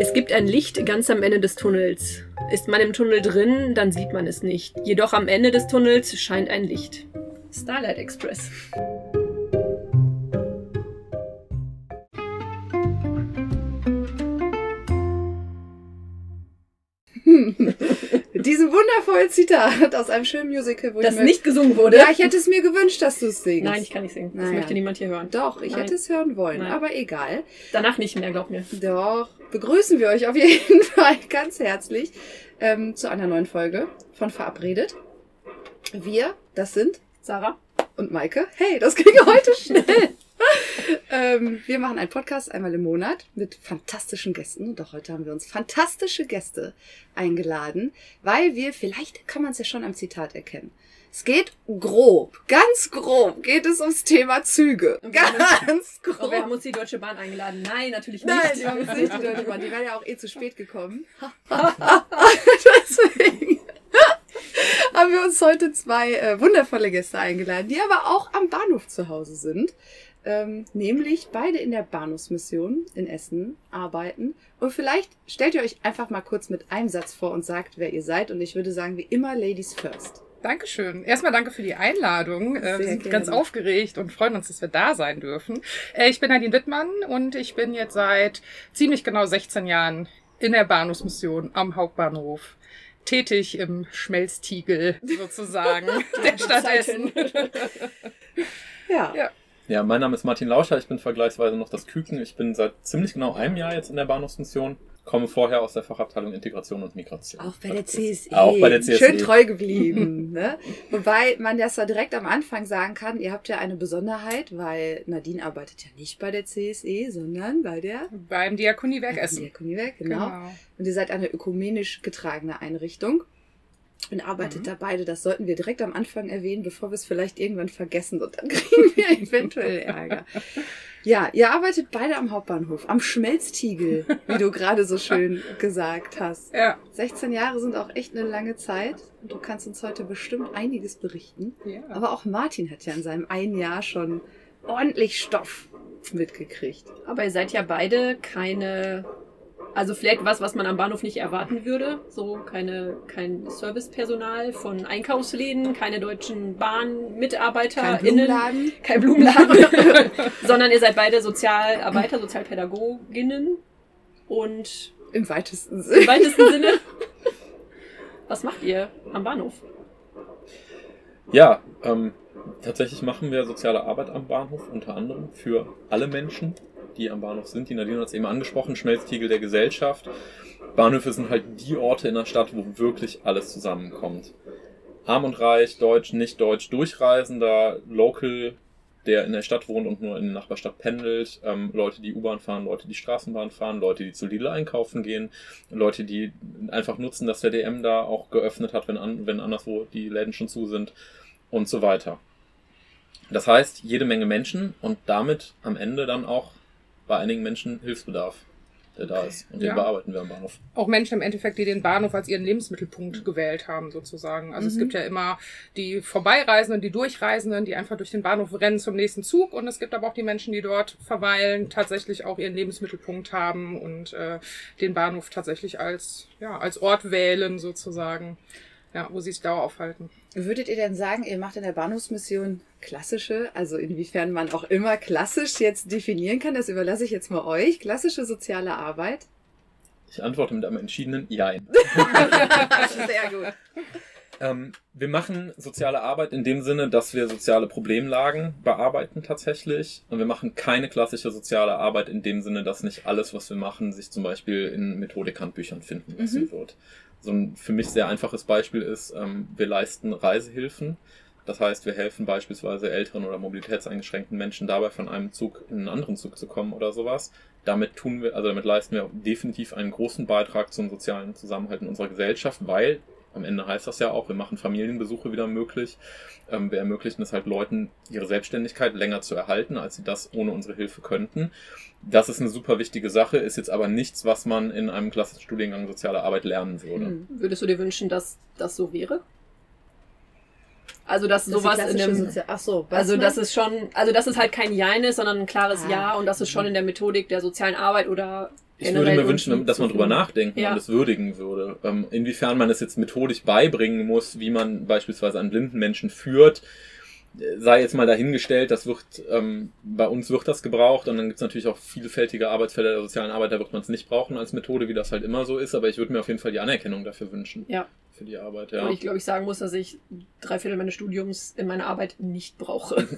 Es gibt ein Licht ganz am Ende des Tunnels. Ist man im Tunnel drin, dann sieht man es nicht. Jedoch am Ende des Tunnels scheint ein Licht. Starlight Express. Diesen wundervollen Zitat aus einem schönen Musical, wo Das ich nicht gesungen wurde. Ja, ich hätte es mir gewünscht, dass du es singst. Nein, ich kann nicht singen. Das Naja. möchte niemand hier hören. Doch, ich Nein. hätte es hören wollen, Nein. aber egal. Danach nicht mehr, glaub mir. Doch, begrüßen wir euch auf jeden Fall ganz herzlich ähm, zu einer neuen Folge von Verabredet. Wir, das sind Sarah? und Maike. Hey, das ging heute schnell. ähm, wir machen einen Podcast einmal im Monat mit fantastischen Gästen. Und auch heute haben wir uns fantastische Gäste eingeladen, weil wir, vielleicht kann man es ja schon am Zitat erkennen. Es geht grob, ganz grob geht es ums Thema Züge. Ganz Oh, grob. wir haben uns die Deutsche Bahn eingeladen. Nein, natürlich nicht. Nein, die haben uns nicht die Deutsche Bahn. Die wäre ja auch eh zu spät gekommen. Deswegen haben wir uns heute zwei äh, wundervolle Gäste eingeladen, die aber auch am Bahnhof zu Hause sind. Ähm, nämlich beide in der Bahnhofsmission in Essen arbeiten. Und vielleicht stellt ihr euch einfach mal kurz mit einem Satz vor und sagt, wer ihr seid. Und ich würde sagen, wie immer, Ladies first. Dankeschön. Erstmal danke für die Einladung. Äh, Sehr wir sind gerne. ganz aufgeregt und freuen uns, dass wir da sein dürfen. Äh, ich bin Nadine Wittmann und ich bin jetzt seit ziemlich genau 16 Jahren in der Bahnhofsmission am Hauptbahnhof. Tätig im Schmelztiegel sozusagen der Stadt Essen. Ja. Ja. Ja, mein Name ist Martin Lauscher, ich bin vergleichsweise noch das Küken. Ich bin seit ziemlich genau einem Jahr jetzt in der Bahnhofsmission, komme vorher aus der Fachabteilung Integration und Migration. Auch bei der CSE. Auch bei der CSE. Schön treu geblieben. ne? Wobei man das ja direkt am Anfang sagen kann, ihr habt ja eine Besonderheit, weil Nadine arbeitet ja nicht bei der CSE, sondern bei der Beim Diakoniewerk Essen. Diakoniewerk, genau. Und ihr seid eine ökumenisch getragene Einrichtung und arbeitet Mhm. da beide. Das sollten wir direkt am Anfang erwähnen, bevor wir es vielleicht irgendwann vergessen und dann kriegen wir eventuell Ärger. Ja, ihr arbeitet beide am Hauptbahnhof, am Schmelztiegel, wie du gerade so schön gesagt hast. Ja. 16 Jahre sind auch echt eine lange Zeit und du kannst uns heute bestimmt einiges berichten. ja. Aber auch Martin hat ja in seinem einen Jahr schon ordentlich Stoff mitgekriegt. Aber ihr seid ja beide keine. Also vielleicht was, was man am Bahnhof nicht erwarten würde. So keine, kein Servicepersonal von Einkaufsläden, keine deutschen BahnmitarbeiterInnen. Kein Blumenladen. Kein Blumenladen. sondern ihr seid beide Sozialarbeiter, Sozialpädagoginnen. Und Im weitesten im Sinne. weitesten Sinne, was macht ihr am Bahnhof? Ja, ähm, tatsächlich machen wir soziale Arbeit am Bahnhof, unter anderem für alle Menschen, die am Bahnhof sind. Die Nadine hat es eben angesprochen, Schmelztiegel der Gesellschaft. Bahnhöfe sind halt die Orte in der Stadt, wo wirklich alles zusammenkommt. Arm und reich, deutsch, nicht deutsch, Durchreisender, Local, der in der Stadt wohnt und nur in der Nachbarstadt pendelt, ähm, Leute, die U-Bahn fahren, Leute, die Straßenbahn fahren, Leute, die zu Lidl einkaufen gehen, Leute, die einfach nutzen, dass der DM da auch geöffnet hat, wenn, an, wenn anderswo die Läden schon zu sind und so weiter. Das heißt, jede Menge Menschen und damit am Ende dann auch bei einigen Menschen Hilfsbedarf, der da ist. Und den Ja. bearbeiten wir am Bahnhof. auch Menschen im Endeffekt, die den Bahnhof als ihren Lebensmittelpunkt gewählt haben, sozusagen. Also es Mhm. gibt ja immer die Vorbeireisenden, die Durchreisenden, die einfach durch den Bahnhof rennen zum nächsten Zug. Und es gibt aber auch die Menschen, die dort verweilen, tatsächlich auch ihren Lebensmittelpunkt haben und äh, den Bahnhof tatsächlich als, ja, als Ort wählen, sozusagen. Ja, wo sie sich dauer aufhalten. Würdet ihr denn sagen, ihr macht in der Bahnhofsmission klassische, also inwiefern man auch immer klassisch jetzt definieren kann, das überlasse ich jetzt mal euch, klassische soziale Arbeit? Ich antworte mit einem entschiedenen Jein. Sehr gut. Ähm, wir machen soziale Arbeit in dem Sinne, dass wir soziale Problemlagen bearbeiten tatsächlich. Und wir machen keine klassische soziale Arbeit in dem Sinne, dass nicht alles, was wir machen, sich zum Beispiel in Methodikhandbüchern finden lassen Mhm. wird. So ein für mich sehr einfaches Beispiel ist, ähm, wir leisten Reisehilfen. Das heißt, wir helfen beispielsweise älteren oder mobilitätseingeschränkten Menschen dabei, von einem Zug in einen anderen Zug zu kommen oder sowas. Damit tun wir, also damit leisten wir definitiv einen großen Beitrag zum sozialen Zusammenhalt in unserer Gesellschaft, weil am Ende heißt das ja auch, wir machen Familienbesuche wieder möglich. Ähm, wir ermöglichen es halt Leuten, ihre Selbstständigkeit länger zu erhalten, als sie das ohne unsere Hilfe könnten. Das ist eine super wichtige Sache, ist jetzt aber nichts, was man in einem klassischen Studiengang soziale Arbeit lernen würde. Hm. Würdest du dir wünschen, dass das so wäre? Also, dass Das ist sowas in dem. Sozi- Ach so, Also, dass es schon, also, dass es halt kein Jein ist, sondern ein klares Ah. Ja und dass es schon in der Methodik der sozialen Arbeit oder Ich würde mir wünschen, dass man drüber nachdenken Ja. und es würdigen würde. Ähm, inwiefern man es jetzt methodisch beibringen muss, wie man beispielsweise einen blinden Menschen führt, sei jetzt mal dahingestellt, das wird, ähm, bei uns wird das gebraucht und dann gibt es natürlich auch vielfältige Arbeitsfelder der sozialen Arbeit, da wird man es nicht brauchen als Methode, wie das halt immer so ist, aber ich würde mir auf jeden Fall die Anerkennung dafür wünschen. Ja. Für die Arbeit, Und ja. ich glaube, ich sagen muss, dass ich drei Viertel meines Studiums in meiner Arbeit nicht brauche.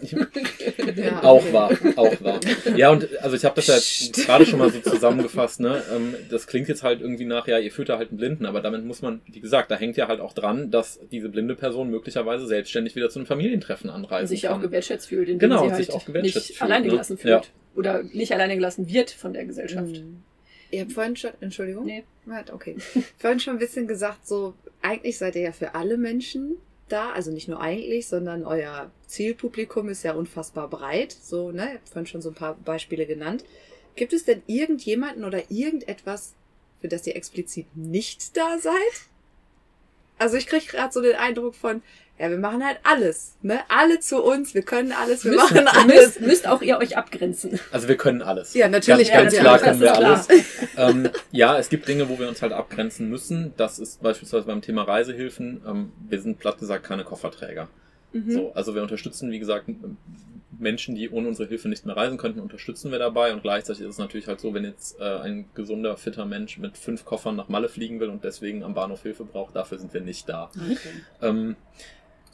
Ja, Auch okay. wahr, auch wahr. Ja, und also ich habe das ja jetzt gerade schon mal so zusammengefasst, ne? Ähm, das klingt jetzt halt irgendwie nach, ja, ihr führt da halt einen Blinden, aber damit muss man, wie gesagt, da hängt ja halt auch dran, dass diese blinde Person möglicherweise selbstständig wieder zu einem Familientreffen anreisen Und sich ja kann. auch gewertschätzt fühlt, indem Genau, sie und halt sich auch gewertschätzt nicht fühlt, alleine ne? gelassen Ja. fühlt. Oder nicht alleine gelassen wird von der Gesellschaft. Mhm. Ihr habt vorhin schon, Entschuldigung? Nee. Okay. vorhin schon ein bisschen gesagt, so, eigentlich seid ihr ja für alle Menschen da, also nicht nur eigentlich, sondern euer Zielpublikum ist ja unfassbar breit, so, ne, ihr habt vorhin schon so ein paar Beispiele genannt. Gibt es denn irgendjemanden oder irgendetwas, für das ihr explizit nicht da seid? Also ich kriege gerade so den Eindruck von, ja, wir machen halt alles, ne? Alle zu uns, wir können alles, wir Müsst, machen alles. müsst, müsst auch ihr euch abgrenzen. Also wir können alles. Ja, natürlich ganz, wir klar alles, können wir ist alles. ähm, ja, es gibt Dinge, wo wir uns halt abgrenzen müssen. Das ist beispielsweise beim Thema Reisehilfen. Ähm, wir sind platt gesagt keine Kofferträger. Mhm. So, also wir unterstützen, wie gesagt, Menschen, die ohne unsere Hilfe nicht mehr reisen könnten, unterstützen wir dabei. Und gleichzeitig ist es natürlich halt so, wenn jetzt äh, ein gesunder, fitter Mensch mit fünf Koffern nach Malle fliegen will und deswegen am Bahnhof Hilfe braucht, dafür sind wir nicht da. Ähm,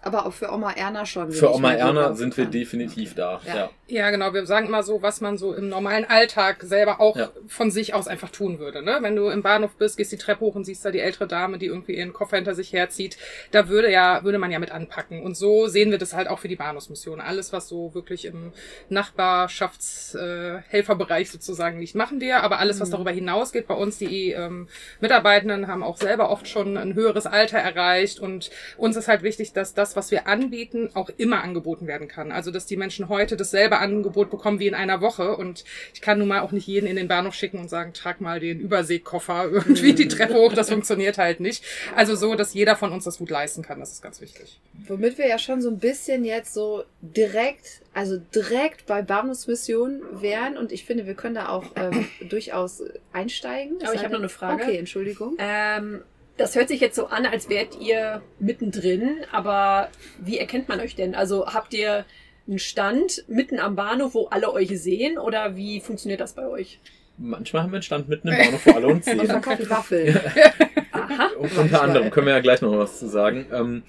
Aber auch für Oma Erna schon. für Oma Erna sind wir kann. definitiv da. Ja. Ja. Genau. Wir sagen immer so, was man so im normalen Alltag selber auch Ja. von sich aus einfach tun würde. Ne? Wenn du im Bahnhof bist, gehst die Treppe hoch und siehst da die ältere Dame, die irgendwie ihren Koffer hinter sich herzieht, da würde ja, würde man ja mit anpacken. Und so sehen wir das halt auch für die Bahnhofsmission. Alles, was so wirklich im Nachbarschaftshelferbereich äh, sozusagen liegt, machen wir. Aber alles, was darüber hinausgeht, bei uns, die ähm, Mitarbeitenden haben auch selber oft schon ein höheres Alter erreicht. Und uns ist halt wichtig, dass das, was wir anbieten, auch immer angeboten werden kann. Also, dass die Menschen heute dasselbe Angebot bekommen wie in einer Woche. Und ich kann nun mal auch nicht jeden in den Bahnhof schicken und sagen, trag mal den Überseekoffer irgendwie die Treppe hoch. Das funktioniert halt nicht. Also so, dass jeder von uns das gut leisten kann. Das ist ganz wichtig. Womit wir ja schon so ein bisschen jetzt so direkt, also direkt bei Bahnhofsmission wären. Und ich finde, wir können da auch ähm, durchaus einsteigen. Aber ich habe noch eine Frage. Okay, Entschuldigung. Ähm, das hört sich jetzt so an, als wärt ihr mittendrin, aber wie erkennt man euch denn? Also habt ihr einen Stand mitten am Bahnhof, wo alle euch sehen oder wie funktioniert das bei euch? Manchmal haben wir einen Stand mitten im Bahnhof, wo alle uns Und sehen. verkauft Waffeln. Aha. Und unter anderem können wir ja gleich noch was zu sagen. Ähm,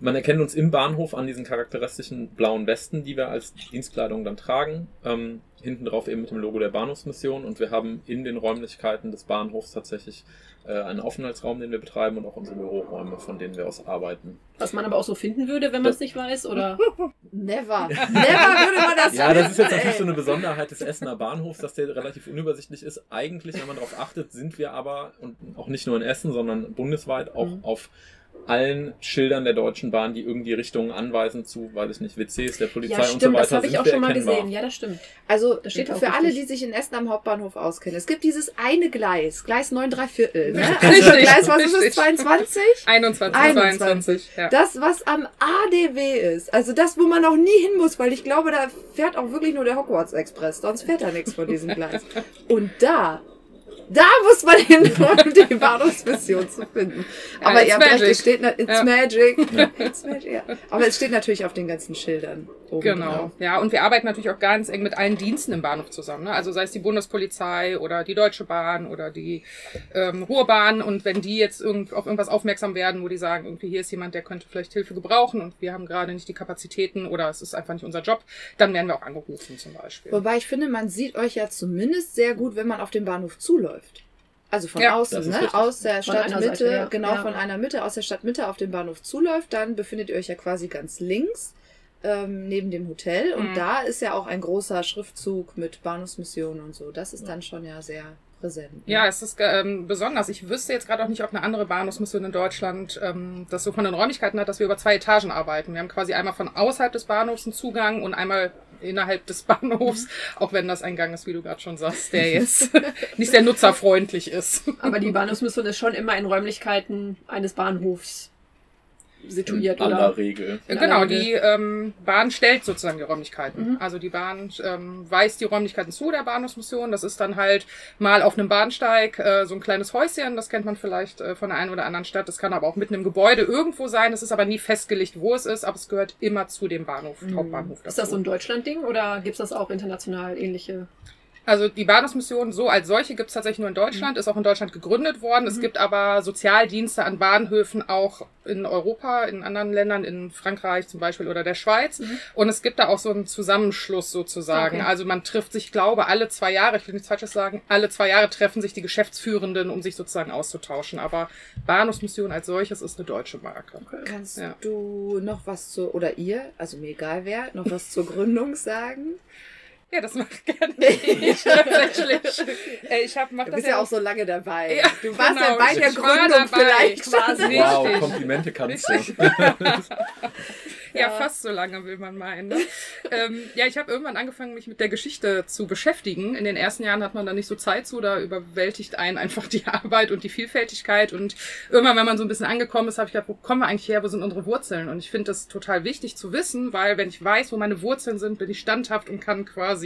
man erkennt uns im Bahnhof an diesen charakteristischen blauen Westen, die wir als Dienstkleidung dann tragen. Ähm, hinten drauf eben mit dem Logo der Bahnhofsmission. Und wir haben in den Räumlichkeiten des Bahnhofs tatsächlich einen Aufenthaltsraum, den wir betreiben und auch unsere Büroräume, von denen wir aus arbeiten. Was man aber auch so finden würde, wenn man es nicht weiß, oder? Never. Never würde man das Ja, das ist jetzt natürlich ey. so eine Besonderheit des Essener Bahnhofs, dass der relativ unübersichtlich ist. Eigentlich, wenn man darauf achtet, sind wir aber, und auch nicht nur in Essen, sondern bundesweit auch Mhm. auf allen Schildern der Deutschen Bahn, die irgendwie Richtungen anweisen zu, weiß ich nicht, WCs der Polizei Ja, und so stimmt, weiter, das habe ich auch schon mal erkennbar. gesehen. Ja, das stimmt. Also Das steht auch für alle, die sich in Essen am Hauptbahnhof auskennen. Es gibt dieses eine Gleis, Gleis 9 3 Viertel. Ne? Richtig, Also Gleis, was ist es, richtig. 22? 21, 21. 22. Ja. Das, was am ADW ist. Also das, wo man noch nie hin muss, weil ich glaube, da fährt auch wirklich nur der Hogwarts Express. Sonst fährt da nichts von diesem Gleis. Und da, da muss man hin, um die Bahnhofsmission zu finden. Ja, Aber it's ihr habt recht, es steht, it's Ja. magic. It's magic ja. Aber es steht natürlich auf den ganzen Schildern. Genau, drauf. ja, und wir arbeiten natürlich auch ganz eng mit allen Diensten im Bahnhof zusammen. Ne? Also sei es die Bundespolizei oder die Deutsche Bahn oder die ähm, Ruhrbahn. Und wenn die jetzt irgend, auf irgendwas aufmerksam werden, wo die sagen, irgendwie hier ist jemand, der könnte vielleicht Hilfe gebrauchen und wir haben gerade nicht die Kapazitäten oder es ist einfach nicht unser Job, dann werden wir auch angerufen zum Beispiel. Wobei ich finde, man sieht euch ja zumindest sehr gut, wenn man auf den Bahnhof zuläuft. Also von Ja, außen, ne? richtig. Aus der Stadtmitte, Seite, ja. genau Ja. von einer Mitte, aus der Stadtmitte auf den Bahnhof zuläuft, dann befindet ihr euch ja quasi ganz links ähm, neben dem Hotel. Und Mhm. da ist ja auch ein großer Schriftzug mit Bahnhofsmission und so. Das ist dann schon ja sehr präsent. ne? Ja, es ist ähm, besonders. Ich wüsste jetzt gerade auch nicht, ob eine andere Bahnhofsmission in Deutschland ähm, das so von den Räumlichkeiten hat, dass wir über zwei Etagen arbeiten. Wir haben quasi einmal von außerhalb des Bahnhofs einen Zugang und einmal innerhalb des Bahnhofs, auch wenn das ein Gang ist, wie du gerade schon sagst, der jetzt nicht sehr nutzerfreundlich ist. Aber die Bahnhofsmission ist schon immer in Räumlichkeiten eines Bahnhofs. Situiert, In aller oder? Regel. In genau, aller Regel. die ähm, Bahn stellt sozusagen die Räumlichkeiten. Mhm. Also die Bahn ähm, weist die Räumlichkeiten zu der Bahnhofsmission. Das ist dann halt mal auf einem Bahnsteig äh, so ein kleines Häuschen, das kennt man vielleicht äh, von der einen oder anderen Stadt. Das kann aber auch mitten im Gebäude irgendwo sein. Es ist aber nie festgelegt, wo es ist, aber es gehört immer zu dem Bahnhof, Hauptbahnhof. Ist das so dazu. ein Deutschland-Ding oder gibt's das auch international ähnliche? Also die Bahnhofsmission so als solche gibt es tatsächlich nur in Deutschland, ist auch in Deutschland gegründet worden. Es gibt aber Sozialdienste an Bahnhöfen auch in Europa, in anderen Ländern, in Frankreich zum Beispiel oder der Schweiz. Und es gibt da auch so einen Zusammenschluss sozusagen. Okay. Also man trifft sich, ich glaube, alle zwei Jahre, ich will nichts Falsches sagen, alle zwei Jahre treffen sich die Geschäftsführenden, um sich sozusagen auszutauschen. Aber Bahnhofsmission als solches ist eine deutsche Marke. Kannst Ja. du noch was zu, oder ihr, also mir egal wer, noch was zur Gründung sagen? Ja, das mache ich gerne. Ich tatsächlich. Ich hab, mach Du das bist ja auch so lange dabei. Ja, du warst genau. ja bei der Gründung dabei. vielleicht quasi. Richtig. Wow, Komplimente kannst du. Ja, fast so lange will man meinen. Ne? ähm, ja, ich habe irgendwann angefangen, mich mit der Geschichte zu beschäftigen. In den ersten Jahren hat man da nicht so Zeit zu, da überwältigt einen einfach die Arbeit und die Vielfältigkeit. Und irgendwann, wenn man so ein bisschen angekommen ist, habe ich gedacht, wo kommen wir eigentlich her, wo sind unsere Wurzeln? Und ich finde das total wichtig zu wissen, weil wenn ich weiß, wo meine Wurzeln sind, bin ich standhaft und kann quasi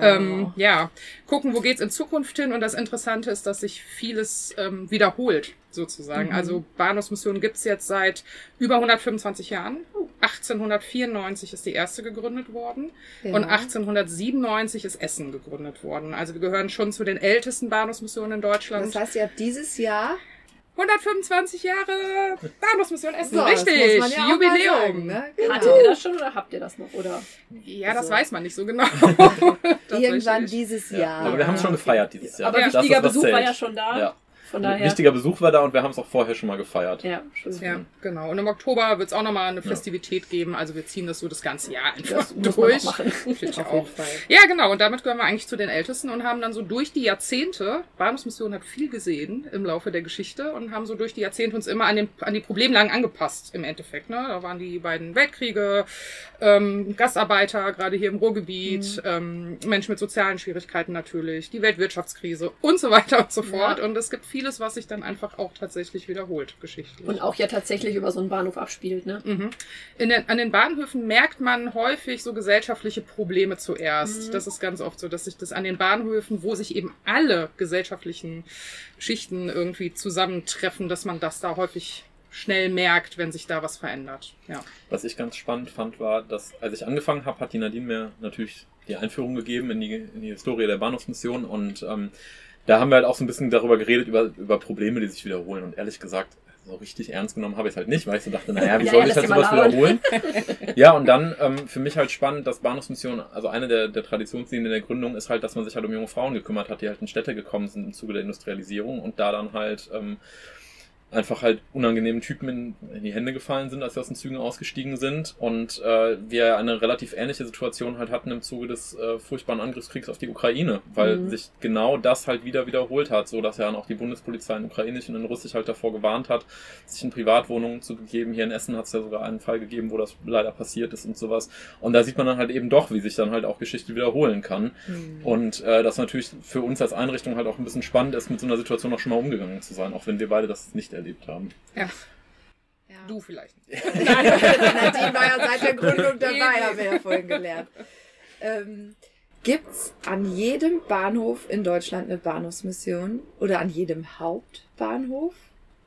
ähm, ja, gucken, wo geht's in Zukunft hin. Und das Interessante ist, dass sich vieles ähm, wiederholt, sozusagen. Also Bahnhofsmission gibt's jetzt seit über 125 Jahren. 1894 ist die erste gegründet worden Ja. und 1897 ist Essen gegründet worden. Also wir gehören schon zu den ältesten Bahnhofsmissionen in Deutschland. Das heißt, ihr habt dieses Jahr 125 Jahre Bahnhofsmission Essen, So, das richtig, muss man ja Jubiläum. sagen, ne? Genau. Hattet ihr das schon oder habt ihr das noch? Oder? Ja, das Also- weiß man nicht so genau. Irgendwann dieses Ja. Jahr. Aber wir haben es schon gefeiert dieses Jahr. Aber Das ist, wichtiger was Besuch war ja schon da. Ja. Von Ein daher. wichtiger Besuch war da und wir haben es auch vorher schon mal gefeiert. Ja, schön. Ja, genau. Und im Oktober wird es auch nochmal eine Festivität geben. Also wir ziehen das so das ganze Jahr einfach Das muss man durch. auch machen. Finde ich Auf auch. jeden Fall. Ja, genau. Und damit gehören wir eigentlich zu den Ältesten und haben dann so durch die Jahrzehnte, Bahnhofsmission hat viel gesehen im Laufe der Geschichte und haben so durch die Jahrzehnte uns immer an, den, an die Problemlagen angepasst im Endeffekt. Ne? Da waren die beiden Weltkriege, ähm, Gastarbeiter, gerade hier im Ruhrgebiet, ähm, Menschen mit sozialen Schwierigkeiten natürlich, die Weltwirtschaftskrise und so weiter und so fort. Und es gibt vieles, was sich dann einfach auch tatsächlich wiederholt, geschichtlich. Und auch ja tatsächlich über so einen Bahnhof abspielt, ne? Mhm. In den, an den Bahnhöfen merkt man häufig so gesellschaftliche Probleme zuerst. Das ist ganz oft so, dass sich das an den Bahnhöfen, wo sich eben alle gesellschaftlichen Schichten irgendwie zusammentreffen, dass man das da häufig schnell merkt, wenn sich da was verändert. Ja. Was ich ganz spannend fand, war, dass als ich angefangen habe, hat die Nadine mir natürlich die Einführung gegeben in die, in die Historie der Bahnhofsmission und ähm, da haben wir halt auch so ein bisschen darüber geredet, über, über Probleme, die sich wiederholen. Und ehrlich gesagt, so richtig ernst genommen habe ich es halt nicht, weil ich so dachte, naja, wie Ja, soll ja, ich halt sowas wiederholen? ja, und dann ähm, für mich halt spannend, dass Bahnhofsmission, also eine der, der Traditionslinien der Gründung ist halt, dass man sich halt um junge Frauen gekümmert hat, die halt in Städte gekommen sind im Zuge der Industrialisierung und da dann halt ähm, einfach halt unangenehmen Typen in, in die Hände gefallen sind, als sie aus den Zügen ausgestiegen sind und äh, wir eine relativ ähnliche Situation halt hatten im Zuge des äh, furchtbaren Angriffskriegs auf die Ukraine, weil Mhm. sich genau das halt wieder wiederholt hat, so dass ja dann auch die Bundespolizei in Ukrainisch und in Russisch halt davor gewarnt hat, sich in Privatwohnungen zu begeben. Hier in Essen hat es ja sogar einen Fall gegeben, wo das leider passiert ist und sowas. Und da sieht man dann halt eben doch, wie sich dann halt auch Geschichte wiederholen kann. Und äh, das natürlich für uns als Einrichtung halt auch ein bisschen spannend ist, mit so einer Situation auch schon mal umgegangen zu sein, auch wenn wir beide das nicht erlebt haben. ja. Ja. Du vielleicht. Nadine war ja seit der Gründung dabei, haben wir ja vorhin gelernt. Ähm, gibt's an jedem Bahnhof in Deutschland eine Bahnhofsmission? Oder an jedem Hauptbahnhof?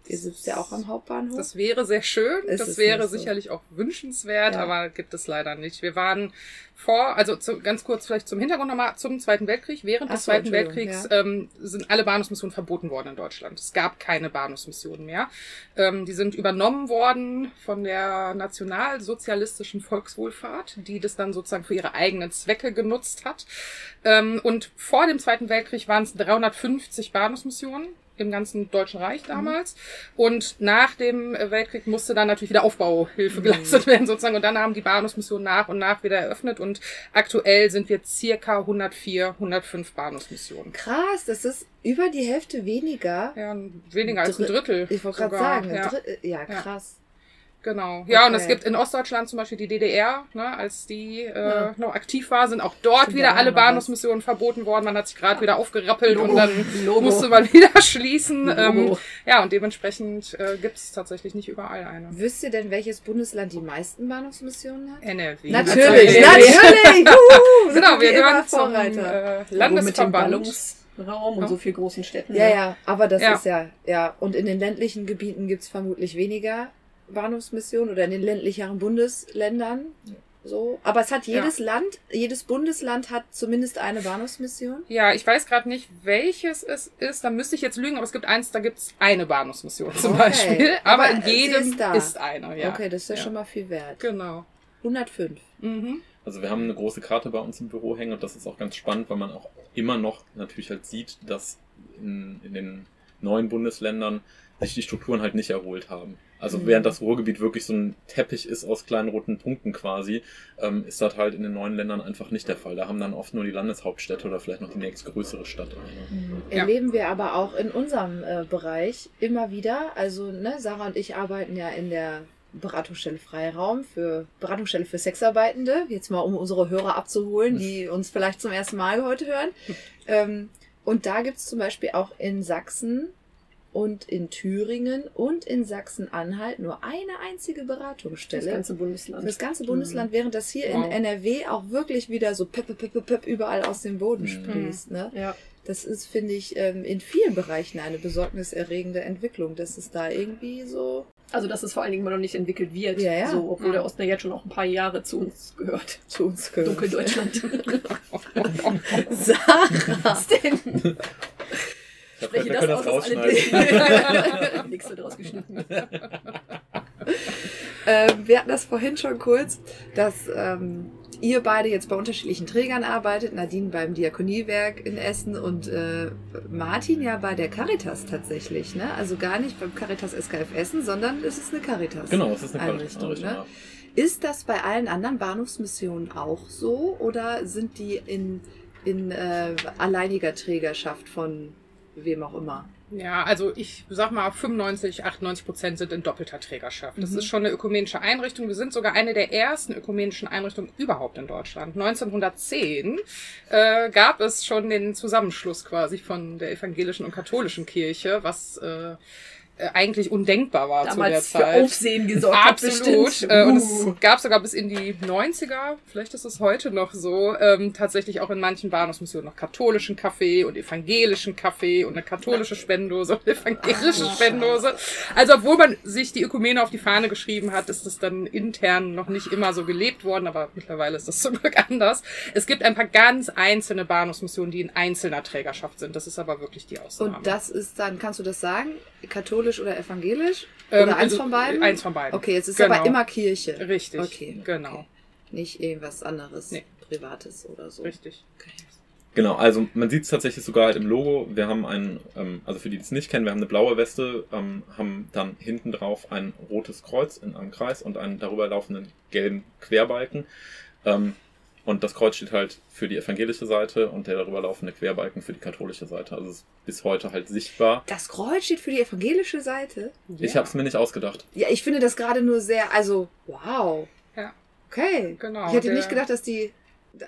Ihr sitzt ja auch am Hauptbahnhof. Das wäre sehr schön, Ist das wäre so. sicherlich auch wünschenswert, Ja. aber gibt es leider nicht. Wir waren vor, also zu, ganz kurz vielleicht zum Hintergrund nochmal, zum Zweiten Weltkrieg. Während Ach des so, Zweiten Weltkriegs ähm, sind alle Bahnhofsmissionen verboten worden in Deutschland. Es gab keine Bahnhofsmissionen mehr. Ähm, die sind übernommen worden von der nationalsozialistischen Volkswohlfahrt, die das dann sozusagen für ihre eigenen Zwecke genutzt hat. Ähm, und vor dem Zweiten Weltkrieg waren es 350 Bahnhofsmissionen im ganzen Deutschen Reich damals. Und nach dem äh, Weltkrieg musste dann natürlich wieder Aufbauhilfe geleistet werden sozusagen. Und dann haben die Bahnhofsmissionen nach und nach wieder eröffnet. Und aktuell sind wir circa 104, 105 Bahnhofsmissionen. Krass, das ist über die Hälfte weniger. Ja, weniger als ein Drittel. Ich wollte gerade sagen, ja. Ja, Ja. krass. Genau. Ja, und es Okay. gibt in Ostdeutschland zum Beispiel die DDR, ne, als die äh, Ja. noch aktiv war, sind auch dort Stimmt, wieder alle. Bahnhofsmissionen verboten worden. Man hat sich gerade wieder aufgerappelt Logo. und dann Logo. musste man wieder schließen. Ähm, ja, und dementsprechend äh, gibt es tatsächlich nicht überall eine. Wisst ihr denn, welches Bundesland die meisten Bahnhofsmissionen hat? NRW. Natürlich, Natürlich. natürlich! Juhu, sind Genau, wir gehören zum äh, Wo mit dem Landesverband. Ballungsraum und Ja. so viel großen Städten. Ja, ne? ja, aber das Ja. ist ja, ja. Und in den ländlichen Gebieten gibt's vermutlich weniger Bahnhofsmissionen oder in den ländlicheren Bundesländern. So. Aber es hat jedes Land, jedes Bundesland hat zumindest eine Bahnhofsmission. Ja, ich weiß gerade nicht, welches es ist. Da müsste ich jetzt lügen, aber es gibt eins, da gibt es eine Bahnhofsmission zum Okay. Beispiel. Aber, Aber in jedem ist da. ist eine, ja. Okay, das ist ja, Ja. schon mal viel wert. Genau. 105. Mhm. Also wir haben eine große Karte bei uns im Büro hängen und das ist auch ganz spannend, weil man auch immer noch natürlich halt sieht, dass in, in den neuen Bundesländern sich die Strukturen halt nicht erholt haben. Also Mhm. während das Ruhrgebiet wirklich so ein Teppich ist aus kleinen roten Punkten quasi, ähm, ist das halt in den neuen Ländern einfach nicht der Fall. Da haben dann oft nur die Landeshauptstädte oder vielleicht noch die nächstgrößere Stadt eine. Ja. Erleben wir aber auch in unserem äh, Bereich immer wieder. Also, ne, Sarah und ich arbeiten ja in der Beratungsstelle Freiraum für Beratungsstelle für Sexarbeitende. Jetzt mal, um unsere Hörer abzuholen, die uns vielleicht zum ersten Mal heute hören. Ähm, und da gibt's zum Beispiel auch in Sachsen und in Thüringen und in Sachsen-Anhalt nur eine einzige Das Beratungsstelle. ganze Bundesland. Das ganze Bundesland, während das hier Wow. in NRW auch wirklich wieder so pep, pep, pep, pep überall aus dem Boden Mhm. sprießt. Ne? Ja. Das ist, finde ich, ähm, in vielen Bereichen eine besorgniserregende Entwicklung, dass es da irgendwie so Also, dass es vor allen Dingen immer noch nicht entwickelt wird. Ja, ja. So, obwohl Mhm. der Osten ja jetzt schon auch ein paar Jahre zu uns gehört. zu uns gehört. Dunkeldeutschland. Sarah! Was denn? Ich Spreche können das aus, rausschneiden. Nichts wird rausgeschnitten. ähm, wir hatten das vorhin schon kurz, dass ähm, ihr beide jetzt bei unterschiedlichen Trägern arbeitet. Nadine beim Diakoniewerk in Essen und äh, Martin ja bei der Caritas tatsächlich. Ne? Also gar nicht beim Caritas SKF Essen, sondern es ist eine Caritas. Genau, es ist eine Einrichtung, Einrichtung. ne? Ist das bei allen anderen Bahnhofsmissionen auch so oder sind die in, in äh, alleiniger Trägerschaft von wem auch immer? Ja, also ich sag mal, 95, 98 Prozent sind in doppelter Trägerschaft. Das Mhm. ist schon eine ökumenische Einrichtung. Wir sind sogar eine der ersten ökumenischen Einrichtungen überhaupt in Deutschland. 1910 äh, gab es schon den Zusammenschluss quasi von der evangelischen und katholischen Kirche, was äh, eigentlich undenkbar war Damals zu der für Zeit. Aufsehen gesorgt hat, Absolut. bestimmt. Äh, und Uh. es gab sogar bis in die 90er, vielleicht ist es heute noch so, ähm, tatsächlich auch in manchen Bahnhofsmissionen noch katholischen Kaffee und evangelischen Kaffee und eine katholische Spendose und eine evangelische Spendose. Also obwohl man sich die Ökumene auf die Fahne geschrieben hat, ist das dann intern noch nicht immer so gelebt worden, aber mittlerweile ist das zum Glück anders. Es gibt ein paar ganz einzelne Bahnhofsmissionen, die in einzelner Trägerschaft sind. Das ist aber wirklich die Ausnahme. Und das ist dann, kannst du das sagen? Katholisch oder evangelisch? Ähm, oder eins also, von beiden? Eins von beiden. Okay, es ist Genau. aber immer Kirche. Richtig. Okay. Genau. Nicht irgendwas anderes, Nee. Privates oder so. Richtig. Okay. Genau, also man sieht es tatsächlich sogar halt im Logo. Wir haben ein, ähm, also für die, die es nicht kennen, wir haben eine blaue Weste, ähm, haben dann hinten drauf ein rotes Kreuz in einem Kreis und einen darüber laufenden gelben Querbalken. Ähm, und das Kreuz steht halt für die evangelische Seite und der darüber laufende Querbalken für die katholische Seite. Also es ist bis heute halt sichtbar. Das Kreuz steht für die evangelische Seite. Ich habe es mir nicht ausgedacht. Ja, ich finde das gerade nur sehr, also, wow. Ja. Okay. Genau. ich hätte nicht gedacht, dass die.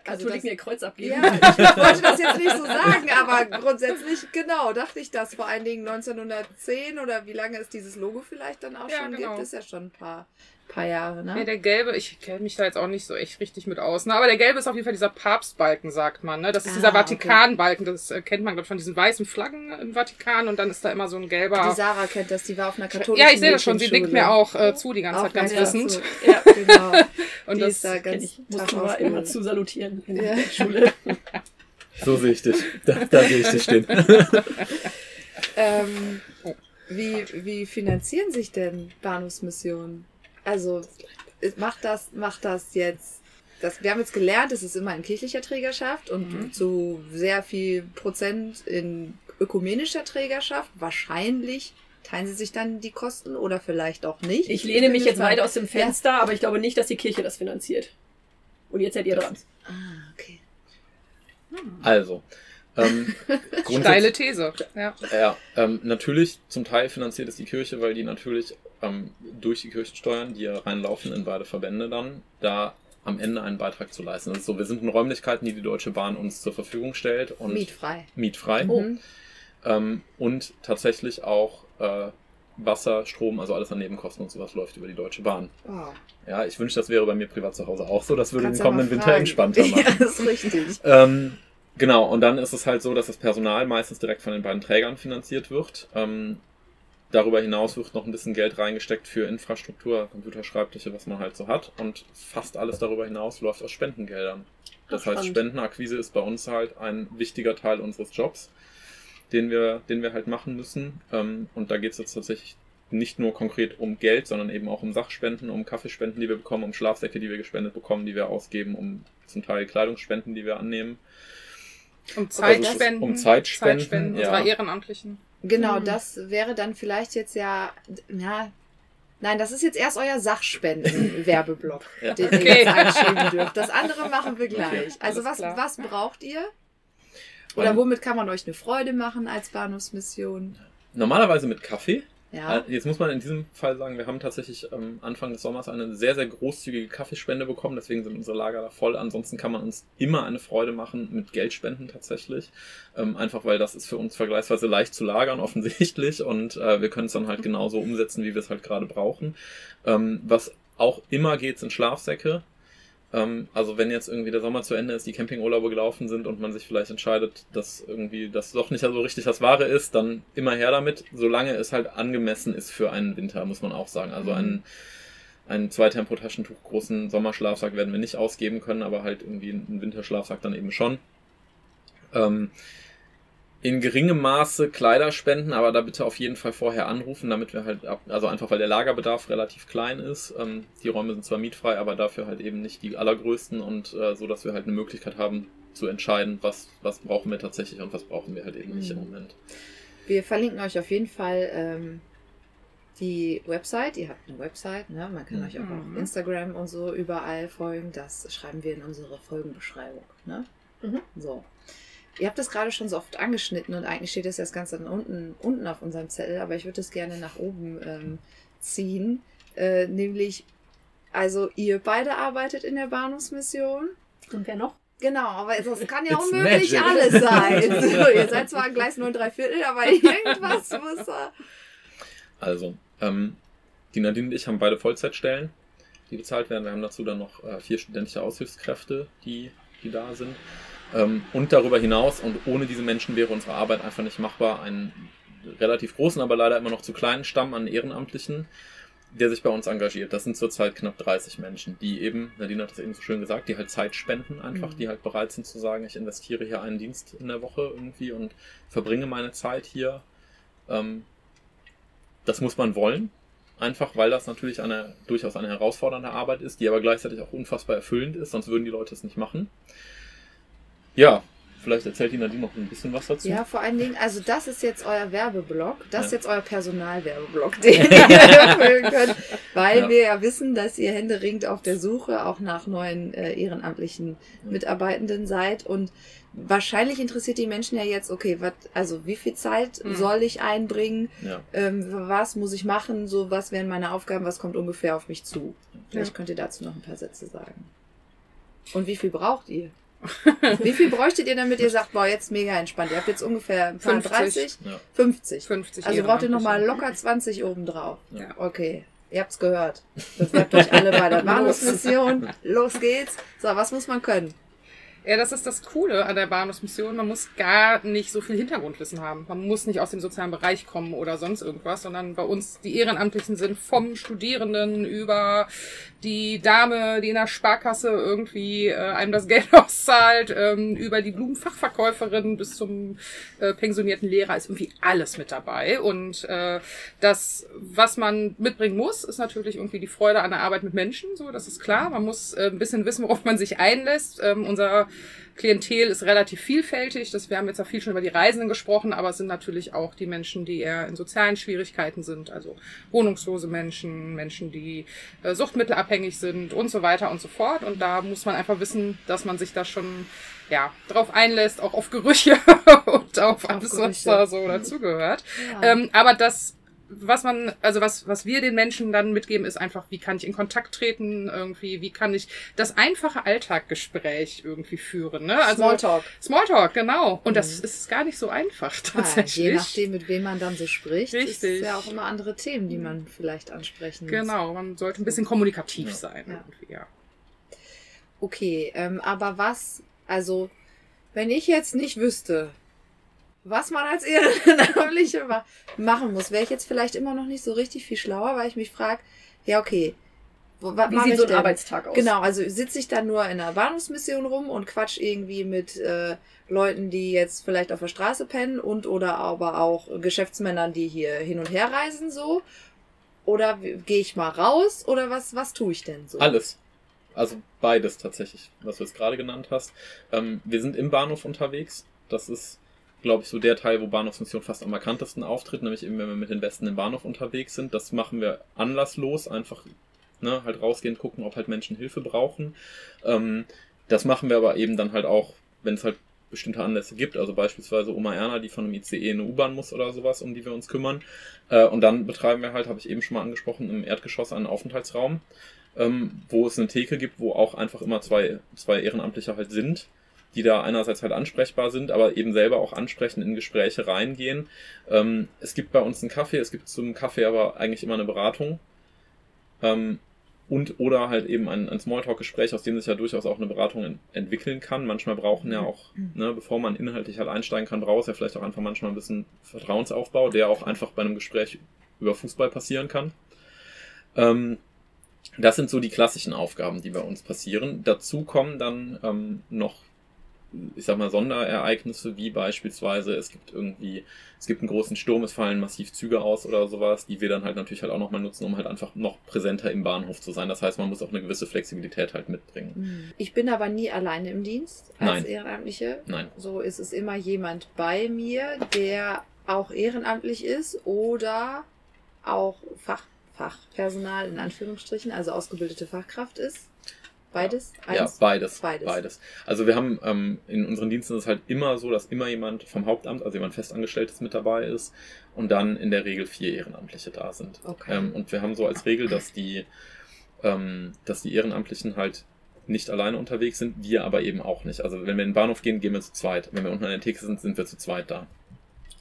Also Katholiken ihr Kreuz abgeben. ja, ich wollte das jetzt nicht so sagen, aber grundsätzlich, genau, dachte ich das. Vor allen Dingen 1910 oder wie lange es dieses Logo vielleicht dann auch Ja, schon genau. gibt, ist ja schon ein paar, paar Jahre, ne? Nee, der gelbe, ich kenne mich da jetzt auch nicht so echt richtig mit aus. Ne? Aber der gelbe ist auf jeden Fall dieser Papstbalken, sagt man. Ne? Das ist Ah, dieser okay. Vatikanbalken. Das äh, kennt man, glaube ich, von diesen weißen Flaggen im Vatikan. Und dann ist da immer so ein gelber. Die Sarah kennt das, die war auf einer katholischen ja, ich sehe das schon. Sie nickt mir auch äh, zu die ganze Auch Zeit ganz ja, wissend. Ja, genau. Und die das ist da ganz ich. Mal ausgebildet. immer zu salutieren in Ja. der Schule. So sehe ich dich. Da, da sehe ich dich stehen. Ähm, wie, wie finanzieren sich denn Bahnhofsmissionen? Also macht das, macht das jetzt. Das, wir haben jetzt gelernt, es ist immer in kirchlicher Trägerschaft und Mhm. zu sehr viel Prozent in ökumenischer Trägerschaft. Wahrscheinlich teilen sie sich dann die Kosten oder vielleicht auch nicht. Ich lehne bin mich jetzt weit aus dem Fenster, aber ich glaube nicht, dass die Kirche das finanziert. Und jetzt seid ihr dran. Ah, okay. Also, ähm, Steile These. Ja. Ja, ähm, natürlich zum Teil finanziert es die Kirche, weil die natürlich ähm, durch die Kirchensteuern, die ja reinlaufen in beide Verbände dann, da am Ende einen Beitrag zu leisten. Das ist so, wir sind in Räumlichkeiten, die die Deutsche Bahn uns zur Verfügung stellt und Mietfrei. mietfrei. Mhm. Ähm, und tatsächlich auch äh, Wasser, Strom, also alles an Nebenkosten und sowas läuft über die Deutsche Bahn. Wow. Ja, ich wünsche, das wäre bei mir privat zu Hause auch so. Das würde Kannst den kommenden Winter entspannter machen. Ja, das ist richtig. Ähm, genau, und dann ist es halt so, dass das Personal meistens direkt von den beiden Trägern finanziert wird. Ähm, darüber hinaus wird noch ein bisschen Geld reingesteckt für Infrastruktur, Computerschreibtische, was man halt so hat. Und fast alles darüber hinaus läuft aus Spendengeldern. Das Ach, heißt, spannend. Spendenakquise ist bei uns halt ein wichtiger Teil unseres Jobs, den wir, den wir halt machen müssen. Ähm, und da geht es jetzt tatsächlich nicht nur konkret um Geld, sondern eben auch um Sachspenden, um Kaffeespenden, die wir bekommen, um Schlafsäcke, die wir gespendet bekommen, die wir ausgeben, um zum Teil Kleidungsspenden, die wir annehmen. Um Also Zeitspenden. um Zeitspenden, Zeitspenden ja. unserer Ehrenamtlichen. Genau, Mhm. das wäre dann vielleicht jetzt ja, ja, nein, das ist jetzt erst euer Sachspenden-Werbeblock, Ja. den ihr Okay. jetzt einschieben dürft. Das andere machen wir gleich. Also alles was, klar. was braucht ihr? Oder womit kann man euch eine Freude machen als Bahnhofsmission? Normalerweise mit Kaffee. Ja. Äh, Jetzt muss man in diesem Fall sagen, wir haben tatsächlich ähm, Anfang des Sommers eine sehr, sehr großzügige Kaffeespende bekommen, deswegen sind unsere Lager da voll. Ansonsten kann man uns immer eine Freude machen mit Geldspenden tatsächlich. Ähm, einfach weil das ist für uns vergleichsweise leicht zu lagern, offensichtlich, und äh, wir können es dann halt genauso umsetzen, wie wir es halt gerade brauchen. Ähm, was auch immer geht, sind Schlafsäcke. Ähm, also wenn jetzt irgendwie der Sommer zu Ende ist, die Campingurlaube gelaufen sind und man sich vielleicht entscheidet, dass irgendwie das doch nicht so richtig das Wahre ist, dann immer her damit, solange es halt angemessen ist für einen Winter, muss man auch sagen. Also einen, einen Zwei-Tempo-Taschentuch großen Sommerschlafsack werden wir nicht ausgeben können, aber halt irgendwie einen Winterschlafsack dann eben schon. Ähm, in geringem Maße Kleider spenden, aber da bitte auf jeden Fall vorher anrufen, damit wir halt ab, also einfach weil der Lagerbedarf relativ klein ist. Ähm, die Räume sind zwar mietfrei, aber dafür halt eben nicht die allergrößten und äh, so, dass wir halt eine Möglichkeit haben zu entscheiden, was, was brauchen wir tatsächlich und was brauchen wir halt eben nicht im Mhm. Moment. Wir verlinken euch auf jeden Fall ähm, die Website. Ihr habt eine Website, ne? Man kann Mhm. euch auch auf Mhm. Instagram und so überall folgen. Das schreiben wir in unsere Folgenbeschreibung. Ne? Mhm. So. Ihr habt das gerade schon so oft angeschnitten und eigentlich steht das jetzt ganz dann unten, unten auf unserem Zettel, aber ich würde das gerne nach oben ähm, ziehen. Äh, nämlich, also ihr beide arbeitet in der Bahnhofsmission. Und wer noch? Genau, aber das kann ja It's unmöglich magic. alles sein. So, ihr seid zwar Gleis 0 3 Viertel, aber irgendwas muss da. Also, ähm, die Nadine und ich haben beide Vollzeitstellen, die bezahlt werden. Wir haben dazu dann noch äh, vier studentische Aushilfskräfte, die, die da sind. Ähm, und darüber hinaus, und ohne diese Menschen wäre unsere Arbeit einfach nicht machbar, einen relativ großen, aber leider immer noch zu kleinen Stamm an Ehrenamtlichen, der sich bei uns engagiert. Das sind zurzeit knapp 30 Menschen, die eben, Nadine hat das eben so schön gesagt, die halt Zeit spenden einfach, Mhm. die halt bereit sind zu sagen, ich investiere hier einen Dienst in der Woche irgendwie und verbringe meine Zeit hier. Ähm, das muss man wollen. Einfach weil das natürlich eine durchaus eine herausfordernde Arbeit ist, die aber gleichzeitig auch unfassbar erfüllend ist, sonst würden die Leute es nicht machen. Ja, vielleicht erzählt die Nadine noch ein bisschen was dazu. Ja, vor allen Dingen, also das ist jetzt euer Werbeblock, das ist Ja. jetzt euer Personalwerbeblock, den ihr erfüllen könnt, weil Ja. wir ja wissen, dass ihr händeringend auf der Suche auch nach neuen äh, ehrenamtlichen Mitarbeitenden seid und wahrscheinlich interessiert die Menschen ja jetzt, okay, wat, also wie viel Zeit Mhm. soll ich einbringen, Ja. ähm, was muss ich machen, so was wären meine Aufgaben, was kommt ungefähr auf mich zu. Vielleicht könnt ihr dazu noch ein paar Sätze sagen. Und wie viel braucht ihr? wie viel bräuchtet ihr, damit ihr sagt, boah, jetzt mega entspannt. Ihr habt jetzt ungefähr ein paar 50. 30, Ja. 50. 50 Also braucht ihr nochmal locker 20 obendrauf. Ja. Okay, ihr habt's gehört. Bewerbt euch alle bei der Bahnhofsmission. Los geht's. So, was muss man können? Ja, das ist das Coole an der Bahnhofsmission. Man muss gar nicht so viel Hintergrundwissen haben. Man muss nicht aus dem sozialen Bereich kommen oder sonst irgendwas, sondern bei uns die Ehrenamtlichen sind vom Studierenden über die Dame, die in der Sparkasse irgendwie äh, einem das Geld auszahlt, ähm, über die Blumenfachverkäuferin bis zum äh, pensionierten Lehrer ist irgendwie alles mit dabei. Und äh, das, was man mitbringen muss, ist natürlich irgendwie die Freude an der Arbeit mit Menschen. So, das ist klar. Man muss äh, ein bisschen wissen, worauf man sich einlässt. Ähm, unser Klientel ist relativ vielfältig. Das, wir haben jetzt auch viel schon über die Reisenden gesprochen, aber es sind natürlich auch die Menschen, die eher in sozialen Schwierigkeiten sind, also wohnungslose Menschen, Menschen, die äh, suchtmittelabhängig sind und so weiter und so fort. Und da muss man einfach wissen, dass man sich da schon ja, drauf einlässt, auch auf Gerüche und auf alles, was Gerüche. da so dazugehört. Ja. Ähm, aber das was man, also was, was wir den Menschen dann mitgeben, ist einfach, wie kann ich in Kontakt treten, irgendwie, wie kann ich das einfache Alltaggespräch irgendwie führen, ne? Also, Smalltalk. Smalltalk, genau. Und das Mhm. ist gar nicht so einfach, Ah, tatsächlich. je nachdem, mit wem man dann so spricht, ist Richtig. ja auch immer andere Themen, die man vielleicht ansprechen muss. Genau, man sollte ein bisschen kommunikativ Ja. sein. Ja. Irgendwie, ja. Okay, ähm, aber was, also, wenn ich jetzt nicht wüsste, was man als Ehrenamtliche ma machen muss, wäre ich jetzt vielleicht immer noch nicht so richtig viel schlauer, weil ich mich frage, ja, okay, wo, was Wie sieht ich so ein denn? Arbeitstag aus? Genau, also sitze ich dann nur in einer Bahnhofsmission rum und quatsch irgendwie mit äh, Leuten, die jetzt vielleicht auf der Straße pennen und oder aber auch Geschäftsmännern, die hier hin und her reisen so? Oder gehe ich mal raus oder was, was tue ich denn so? Alles. Also beides tatsächlich, was du jetzt gerade genannt hast. Ähm, wir sind im Bahnhof unterwegs. Das ist, glaube ich, so der Teil, wo Bahnhofsmission fast am markantesten auftritt, nämlich eben, wenn wir mit den Westen im Bahnhof unterwegs sind. Das machen wir anlasslos, einfach ne, halt rausgehen, gucken, ob halt Menschen Hilfe brauchen. Ähm, das machen wir aber eben dann halt auch, wenn es halt bestimmte Anlässe gibt, also beispielsweise Oma Erna, die von einem ICE in eine U-Bahn muss oder sowas, um die wir uns kümmern. Äh, und dann betreiben wir halt, habe ich eben schon mal angesprochen, im Erdgeschoss einen Aufenthaltsraum, ähm, wo es eine Theke gibt, wo auch einfach immer zwei, zwei Ehrenamtliche halt sind, die da einerseits halt ansprechbar sind, aber eben selber auch ansprechend in Gespräche reingehen. Ähm, es gibt bei uns einen Kaffee, es gibt zum Kaffee aber eigentlich immer eine Beratung. Ähm, und oder halt eben ein, ein Smalltalk-Gespräch, aus dem sich ja durchaus auch eine Beratung en entwickeln kann. Manchmal brauchen ja auch, ne, bevor man inhaltlich halt einsteigen kann, braucht es ja vielleicht auch einfach manchmal ein bisschen Vertrauensaufbau, der auch einfach bei einem Gespräch über Fußball passieren kann. Ähm, das sind so die klassischen Aufgaben, die bei uns passieren. Dazu kommen dann ähm, noch, ich sag mal, Sonderereignisse, wie beispielsweise es gibt irgendwie, es gibt einen großen Sturm, es fallen massiv Züge aus oder sowas, die wir dann halt natürlich halt auch nochmal nutzen, um halt einfach noch präsenter im Bahnhof zu sein. Das heißt, man muss auch eine gewisse Flexibilität halt mitbringen. Hm. Ich bin aber nie alleine im Dienst als Nein. Ehrenamtliche. Nein. So ist es immer jemand bei mir, der auch ehrenamtlich ist oder auch Fach, Fachpersonal in Anführungsstrichen, also ausgebildete Fachkraft ist. Beides? Ja, Eins? beides, Beides. beides. Also wir haben ähm, in unseren Diensten ist es halt immer so, dass immer jemand vom Hauptamt, also jemand Festangestelltes mit dabei ist und dann in der Regel vier Ehrenamtliche da sind. Okay. Ähm, und wir haben so als Regel, dass die, ähm, dass die Ehrenamtlichen halt nicht alleine unterwegs sind, wir aber eben auch nicht. Also wenn wir in den Bahnhof gehen, gehen wir zu zweit. Wenn wir unten an der Theke sind, sind wir zu zweit da.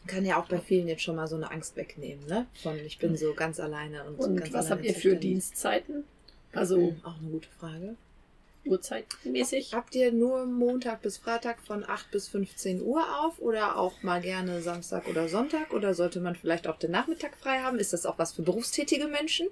Kann ja auch bei vielen jetzt schon mal so eine Angst wegnehmen, ne? Von ich bin so ganz alleine und, Und ganz was alleine habt ihr für. Dienstzeiten? Also Auch eine gute Frage. Uhrzeitmäßig? Habt ihr nur Montag bis Freitag von 8 bis 15 Uhr auf oder auch mal gerne Samstag oder Sonntag? Oder sollte man vielleicht auch den Nachmittag frei haben? Ist das auch was für berufstätige Menschen?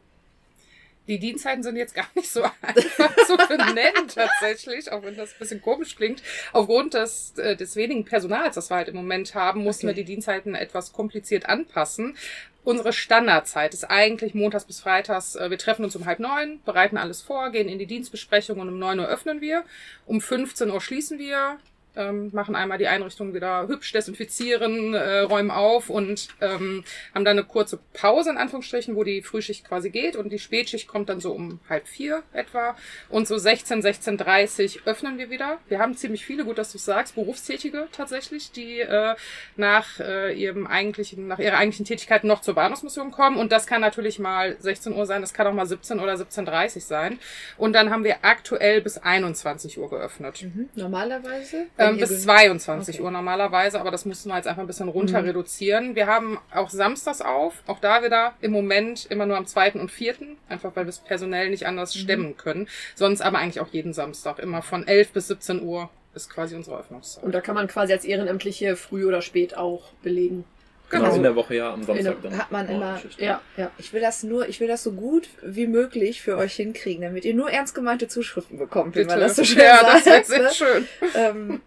Die Dienstzeiten sind jetzt gar nicht so einfach zu benennen tatsächlich, auch wenn das ein bisschen komisch klingt. Aufgrund des, äh, des wenigen Personals, das wir halt im Moment haben, mussten Okay. wir die Dienstzeiten etwas kompliziert anpassen. Unsere Standardzeit ist eigentlich montags bis freitags. äh, Wir treffen uns um halb neun, bereiten alles vor, gehen in die Dienstbesprechung und um neun Uhr öffnen wir. Um 15 Uhr schließen wir, ähm, machen einmal die Einrichtung wieder hübsch, desinfizieren, äh, räumen auf und ähm, haben dann eine kurze Pause in Anführungsstrichen, wo die Frühschicht quasi geht und die Spätschicht kommt dann so um halb vier etwa und so 16, 16.30 öffnen wir wieder. Wir haben ziemlich viele, gut, dass du sagst, Berufstätige tatsächlich, die äh, nach äh, ihrem eigentlichen, nach ihrer eigentlichen Tätigkeit noch zur Bahnhofsmission kommen und das kann natürlich mal 16 Uhr sein, das kann auch mal 17 oder 17.30 sein und dann haben wir aktuell bis 21 Uhr geöffnet. Mhm. Normalerweise? Ähm, Wenn bis gen- 22 Okay. Uhr normalerweise, aber das mussten wir jetzt einfach ein bisschen runter Mhm. reduzieren. Wir haben auch samstags auf, auch da wieder im Moment immer nur am zweiten und vierten, einfach weil wir es personell nicht anders Mhm. stemmen können. Sonst aber eigentlich auch jeden Samstag, immer von 11 bis 17 Uhr ist quasi unsere Öffnungszeit. Und da kann man quasi als Ehrenamtliche früh oder spät auch belegen. Genau. Genau. In der Woche ja, am Samstag dann. hat man immer-. Ja, ja. Ich will das nur, ich will das so gut wie möglich für euch hinkriegen, damit ihr nur ernst gemeinte Zuschriften bekommt, wie man das so schön ja, sagt. das wird sehr ne? schön. ähm,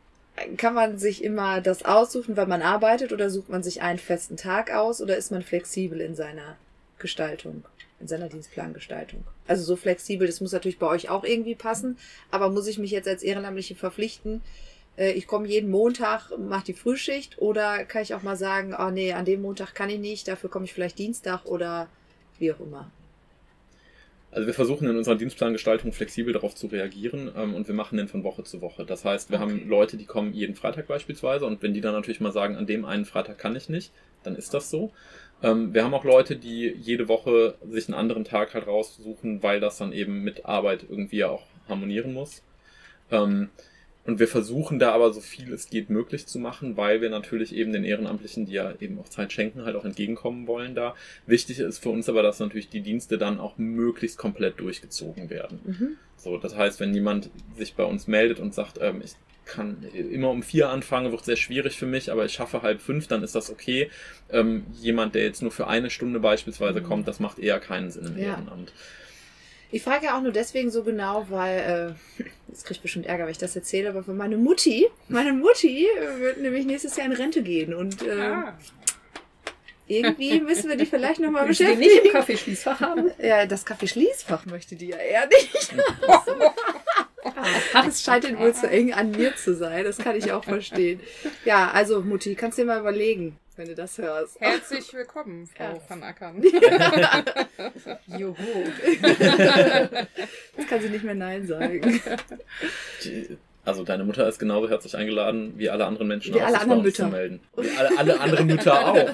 kann man sich immer das aussuchen, weil man arbeitet, oder sucht man sich einen festen Tag aus, oder ist man flexibel in seiner Gestaltung, in seiner Dienstplangestaltung? Also so flexibel, das muss natürlich bei euch auch irgendwie passen, aber muss ich mich jetzt als Ehrenamtliche verpflichten, äh, ich komme jeden Montag, mache die Frühschicht, oder kann ich auch mal sagen, oh nee, an dem Montag kann ich nicht, dafür komme ich vielleicht Dienstag oder wie auch immer. Also wir versuchen in unserer Dienstplangestaltung flexibel darauf zu reagieren ähm, und wir machen den von Woche zu Woche. Das heißt, wir haben Leute, die kommen jeden Freitag beispielsweise und wenn die dann natürlich mal sagen, an dem einen Freitag kann ich nicht, dann ist das so. Ähm, wir haben auch Leute, die jede Woche sich einen anderen Tag halt raussuchen, weil das dann eben mit Arbeit irgendwie auch harmonieren muss. Ähm, und wir versuchen da aber so viel es geht möglich zu machen, weil wir natürlich eben den Ehrenamtlichen, die ja eben auch Zeit schenken, halt auch entgegenkommen wollen da. Wichtig ist für uns aber, dass natürlich die Dienste dann auch möglichst komplett durchgezogen werden. Mhm. So, das heißt, wenn jemand sich bei uns meldet und sagt, ähm, ich kann immer um vier anfangen, wird sehr schwierig für mich, aber ich schaffe halb fünf, dann ist das okay. Ähm, jemand, der jetzt nur für eine Stunde beispielsweise Mhm. kommt, das macht eher keinen Sinn im Ja. Ehrenamt. Ich frage ja auch nur deswegen so genau, weil, äh, jetzt krieg ich bestimmt Ärger, wenn ich das erzähle, aber für meine Mutti, meine Mutti wird nämlich nächstes Jahr in Rente gehen und äh, Ah, irgendwie müssen wir die vielleicht nochmal du den nicht im beschäftigen. Kaffeeschließfach haben? Ja, das Kaffeeschließfach möchte die ja eher nicht. Das scheint ihnen wohl zu eng an mir zu sein. Das kann ich auch verstehen. Ja, also Mutti, kannst dir mal überlegen, wenn du das hörst. herzlich willkommen, Frau Ja. van Ackern. Juhu. Jetzt kann sie nicht mehr Nein sagen. Also deine Mutter ist genauso herzlich eingeladen wie alle anderen Menschen Wie auch, alle sich anderen uns zu Mütter. melden. Wie alle, alle anderen Mütter auch.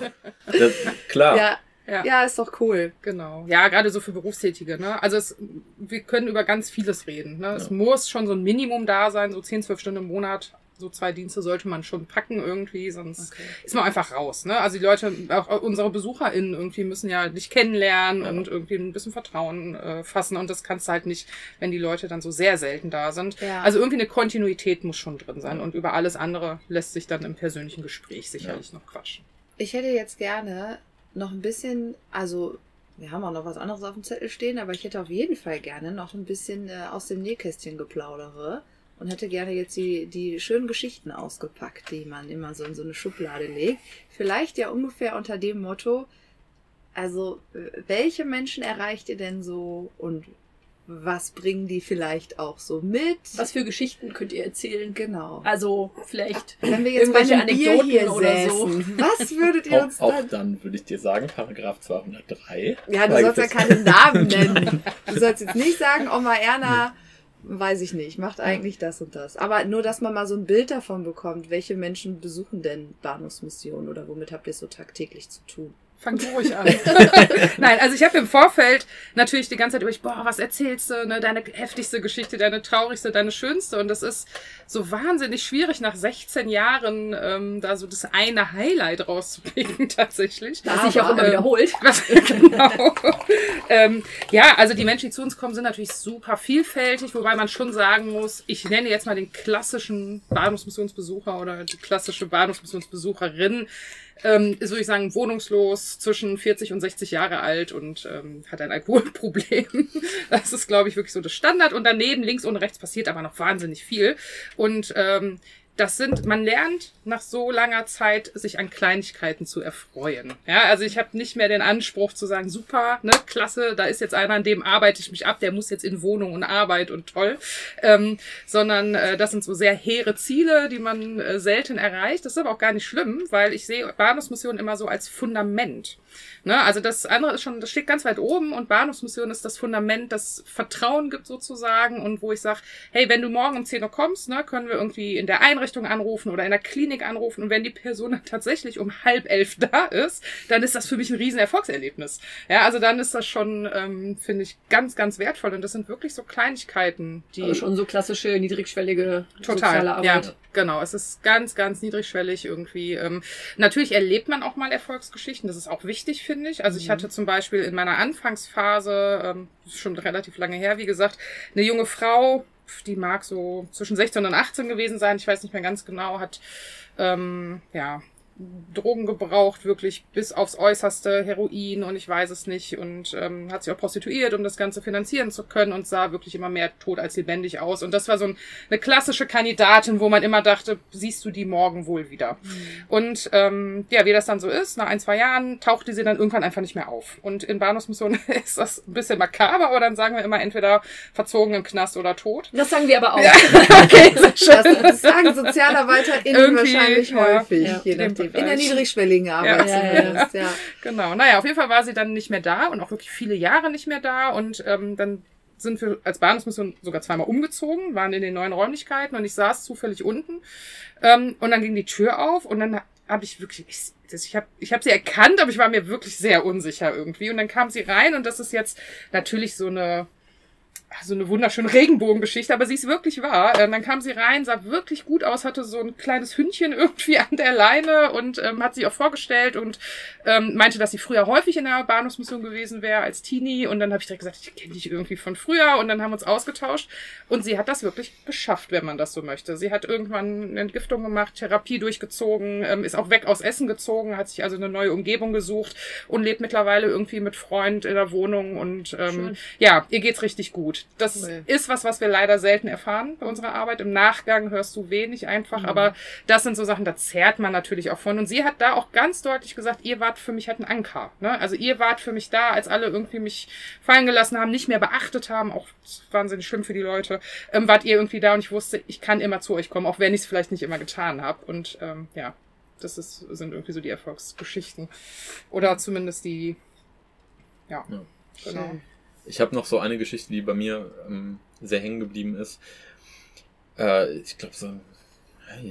Das, klar. Ja, Ja. ja, ist doch cool. Genau. Ja, gerade so für Berufstätige. Ne? Also es, wir können über ganz vieles reden. Ne? Es Ja. muss schon so ein Minimum da sein, so 10, 12 Stunden im Monat. So zwei Dienste sollte man schon packen irgendwie, sonst ist man einfach raus. Ne? Also die Leute, auch unsere BesucherInnen irgendwie müssen ja dich kennenlernen Ja. und irgendwie ein bisschen Vertrauen äh, fassen. Und das kannst du halt nicht, wenn die Leute dann so sehr selten da sind. Ja. Also irgendwie eine Kontinuität muss schon drin sein. Ja. Und über alles andere lässt sich dann im persönlichen Gespräch sicherlich noch quatschen. Ich hätte jetzt gerne noch ein bisschen, also wir haben auch noch was anderes auf dem Zettel stehen, aber ich hätte auf jeden Fall gerne noch ein bisschen äh, aus dem Nähkästchen geplaudere und hätte gerne jetzt die, die schönen Geschichten ausgepackt, die man immer so in so eine Schublade legt. Vielleicht ja ungefähr unter dem Motto, also äh, welche Menschen erreicht ihr denn so und was bringen die vielleicht auch so mit? Was für Geschichten könnt ihr erzählen? Genau. Also vielleicht Wenn wir jetzt bei irgendwelche Anekdoten hier oder so. säßen, was würdet ihr Auch, uns auch dann dann würde ich dir sagen, Paragraph 203. Ja, du sollst ja jetzt. keine Namen nennen. Du sollst jetzt nicht sagen, Oma Erna, weiß ich nicht, macht eigentlich das und das. Aber nur, dass man mal so ein Bild davon bekommt, welche Menschen besuchen denn Bahnhofsmissionen oder womit habt ihr es so tagtäglich zu tun? Fang du ruhig an. Nein, also ich habe im Vorfeld natürlich die ganze Zeit über, boah, was erzählst du, ne? deine heftigste Geschichte, deine traurigste, deine schönste. Und das ist so wahnsinnig schwierig, nach 16 Jahren ähm, da so das eine Highlight rauszupicken tatsächlich. das sich auch immer ähm, wiederholt. Was, genau. ähm, ja, also die Menschen, die zu uns kommen, sind natürlich super vielfältig, wobei man schon sagen muss, ich nenne jetzt mal den klassischen Bahnhofsmissionsbesucher oder die klassische Bahnhofsmissionsbesucherin, ähm, würde ich sagen, wohnungslos, zwischen 40 und 60 Jahre alt und ähm, hat ein Alkoholproblem. Das ist, glaube ich, wirklich so das Standard. Und daneben, links und rechts, passiert aber noch wahnsinnig viel. Und ähm, das sind, man lernt nach so langer Zeit, sich an Kleinigkeiten zu erfreuen. Ja, also ich habe nicht mehr den Anspruch zu sagen, super, ne, klasse, da ist jetzt einer, an dem arbeite ich mich ab, der muss jetzt in Wohnung und Arbeit und toll, ähm, sondern äh, das sind so sehr hehre Ziele, die man äh, selten erreicht. Das ist aber auch gar nicht schlimm, weil ich sehe Bahnhofsmission immer so als Fundament. Ne? Also das andere ist schon, das steht ganz weit oben und Bahnhofsmission ist das Fundament, das Vertrauen gibt sozusagen und wo ich sage, hey, wenn du morgen um 10 Uhr kommst, ne, können wir irgendwie in der Einrichtung anrufen oder in der Klinik anrufen und wenn die Person dann tatsächlich um halb elf da ist, dann ist das für mich ein riesen Erfolgserlebnis. Ja, also dann ist das schon, ähm, finde ich, ganz, ganz wertvoll und das sind wirklich so Kleinigkeiten, die Also schon so klassische, niedrigschwellige Total, soziale ja, Arbeit. genau. Es ist ganz, ganz niedrigschwellig irgendwie. Ähm, natürlich erlebt man auch mal Erfolgsgeschichten. Das ist auch wichtig, finde ich. Also ich hatte zum Beispiel in meiner Anfangsphase, ähm, schon relativ lange her, wie gesagt, eine junge Frau, die mag so zwischen 16 und 18 gewesen sein. Ich weiß nicht mehr ganz genau, hat ähm, ja Drogen gebraucht, wirklich bis aufs Äußerste, Heroin und ich weiß es nicht und ähm, hat sich auch prostituiert, um das Ganze finanzieren zu können und sah wirklich immer mehr tot als lebendig aus. Und das war so ein, eine klassische Kandidatin, wo man immer dachte, siehst du die morgen wohl wieder. Und ähm, ja, wie das dann so ist, nach ein, zwei Jahren tauchte sie dann irgendwann einfach nicht mehr auf. Und in Bahnhofsmission ist das ein bisschen makaber, aber dann sagen wir immer entweder verzogen im Knast oder tot. Das sagen wir aber auch. okay, sehr schön. Das, das sagen SozialarbeiterInnen Irgendwie, wahrscheinlich ja. häufig, Ja, je nachdem. In der niedrigschwelligen Arbeit Ja, ja, ja. zumindest, ja. Genau, naja, auf jeden Fall war sie dann nicht mehr da und auch wirklich viele Jahre nicht mehr da und ähm, dann sind wir als Bahnhofsmission sogar zweimal umgezogen, waren in den neuen Räumlichkeiten und ich saß zufällig unten ähm, und dann ging die Tür auf und dann habe ich wirklich, ich, ich habe ich hab sie erkannt, aber ich war mir wirklich sehr unsicher irgendwie und dann kam sie rein und das ist jetzt natürlich so eine so eine wunderschöne Regenbogengeschichte, aber sie ist wirklich wahr. Ähm, dann kam sie rein, sah wirklich gut aus, hatte so ein kleines Hündchen irgendwie an der Leine und ähm, hat sich auch vorgestellt und ähm, meinte, dass sie früher häufig in der Bahnhofsmission gewesen wäre als Teenie. Und dann habe ich direkt gesagt, ich kenne dich irgendwie von früher und dann haben wir uns ausgetauscht. Und sie hat das wirklich geschafft, wenn man das so möchte. Sie hat irgendwann eine Entgiftung gemacht, Therapie durchgezogen, ähm, ist auch weg aus Essen gezogen, hat sich also eine neue Umgebung gesucht und lebt mittlerweile irgendwie mit Freund in der Wohnung und ähm, Schön. ja, ihr geht's richtig gut. Das Cool. ist was, was wir leider selten erfahren bei unserer Arbeit. Im Nachgang hörst du wenig einfach, aber das sind so Sachen, da zehrt man natürlich auch von. Und sie hat da auch ganz deutlich gesagt, ihr wart für mich halt ein Anker. Ne? Also ihr wart für mich da, als alle irgendwie mich fallen gelassen haben, nicht mehr beachtet haben, auch wahnsinnig schlimm für die Leute, ähm, wart ihr irgendwie da und ich wusste, ich kann immer zu euch kommen, auch wenn ich es vielleicht nicht immer getan habe. Und ähm, ja, das ist, sind irgendwie so die Erfolgsgeschichten. Oder zumindest die, ja, Ja. genau. Schön. Ich habe noch so eine Geschichte, die bei mir ähm, sehr hängen geblieben ist. Äh, ich glaube, so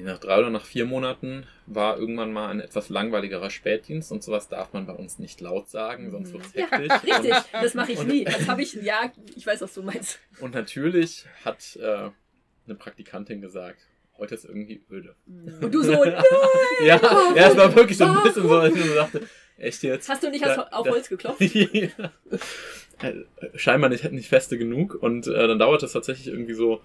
nach drei oder nach vier Monaten war irgendwann mal ein etwas langweiligerer Spätdienst und sowas darf man bei uns nicht laut sagen, sonst wird's Ja, hektisch. richtig. Und, Das mache ich nie. Das habe ich, ja, ich weiß, was du meinst. und natürlich hat äh, eine Praktikantin gesagt, heute ist irgendwie öde. Und du so, nein! Ja, ja, es war wirklich so ein bisschen so, als ich so dachte, echt jetzt? Hast du nicht Da- auf Holz geklopft? ja. Scheinbar nicht, nicht feste genug und äh, dann dauert es tatsächlich irgendwie so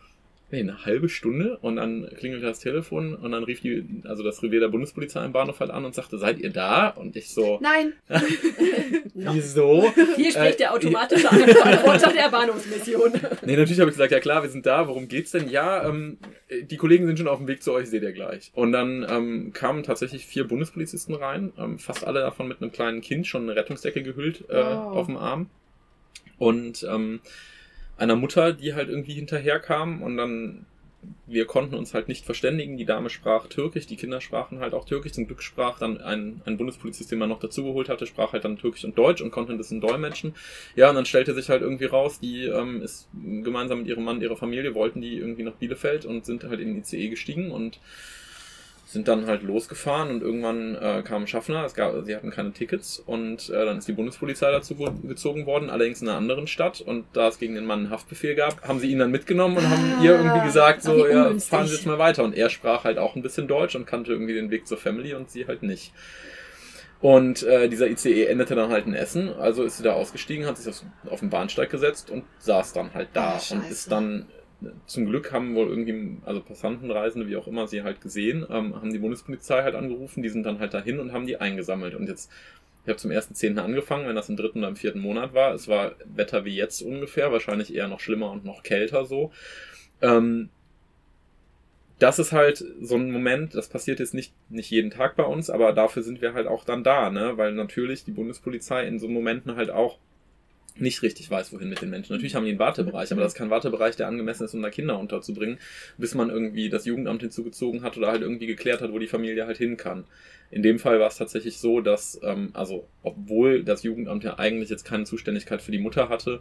nee, eine halbe Stunde und dann klingelte das Telefon und dann rief die, also das Revier der Bundespolizei im Bahnhof halt an und sagte, seid ihr da? Und ich so, Nein. wieso? Hier spricht Äh, der automatische Antworter der Bahnhofsmission. Nee, natürlich habe ich gesagt, ja klar, wir sind da, worum geht's denn? Ja, ähm, die Kollegen sind schon auf dem Weg zu euch, seht ihr gleich. Und dann ähm, kamen tatsächlich vier Bundespolizisten rein, ähm, fast alle davon mit einem kleinen Kind, schon eine Rettungsdecke gehüllt äh, Oh. auf dem Arm. Und ähm, einer Mutter, die halt irgendwie hinterherkam und dann wir konnten uns halt nicht verständigen. Die Dame sprach Türkisch, die Kinder sprachen halt auch Türkisch. Zum Glück sprach dann ein, ein Bundespolizist, den man noch dazugeholt hatte, sprach halt dann Türkisch und Deutsch und konnte ein bisschen dolmetschen. Ja, und dann stellte sich halt irgendwie raus, die ähm, ist gemeinsam mit ihrem Mann, ihrer Familie, wollten die irgendwie nach Bielefeld und sind halt in den ICE gestiegen und sind dann halt losgefahren und irgendwann äh, kam Schaffner, es gab, sie hatten keine Tickets und äh, dann ist die Bundespolizei dazu gezogen worden, allerdings in einer anderen Stadt und da es gegen den Mann einen Haftbefehl gab, haben sie ihn dann mitgenommen und haben Ah. ihr irgendwie gesagt, Ah, so, ja, fahren Sie jetzt mal weiter und er sprach halt auch ein bisschen Deutsch und kannte irgendwie den Weg zur Family und sie halt nicht. Und äh, dieser ICE endete dann halt in Essen, also ist sie da ausgestiegen, hat sich auf, auf den Bahnsteig gesetzt und saß dann halt da Ah, und ist dann zum Glück haben wohl irgendwie, also Passanten, Reisende, wie auch immer, sie halt gesehen, ähm, haben die Bundespolizei halt angerufen, die sind dann halt dahin und haben die eingesammelt. Und jetzt, ich habe zum ersten Zehnten angefangen, wenn das im dritten oder im vierten Monat war. Es war Wetter wie jetzt ungefähr, wahrscheinlich eher noch schlimmer und noch kälter so. Ähm, das ist halt so ein Moment, das passiert jetzt nicht, nicht jeden Tag bei uns, aber dafür sind wir halt auch dann da, ne? Weil natürlich die Bundespolizei in so Momenten halt auch nicht richtig weiß, wohin mit den Menschen. Natürlich haben die einen Wartebereich, aber das ist kein Wartebereich, der angemessen ist, um da Kinder unterzubringen, bis man irgendwie das Jugendamt hinzugezogen hat oder halt irgendwie geklärt hat, wo die Familie halt hin kann. In dem Fall war es tatsächlich so, dass, ähm, also obwohl das Jugendamt ja eigentlich jetzt keine Zuständigkeit für die Mutter hatte,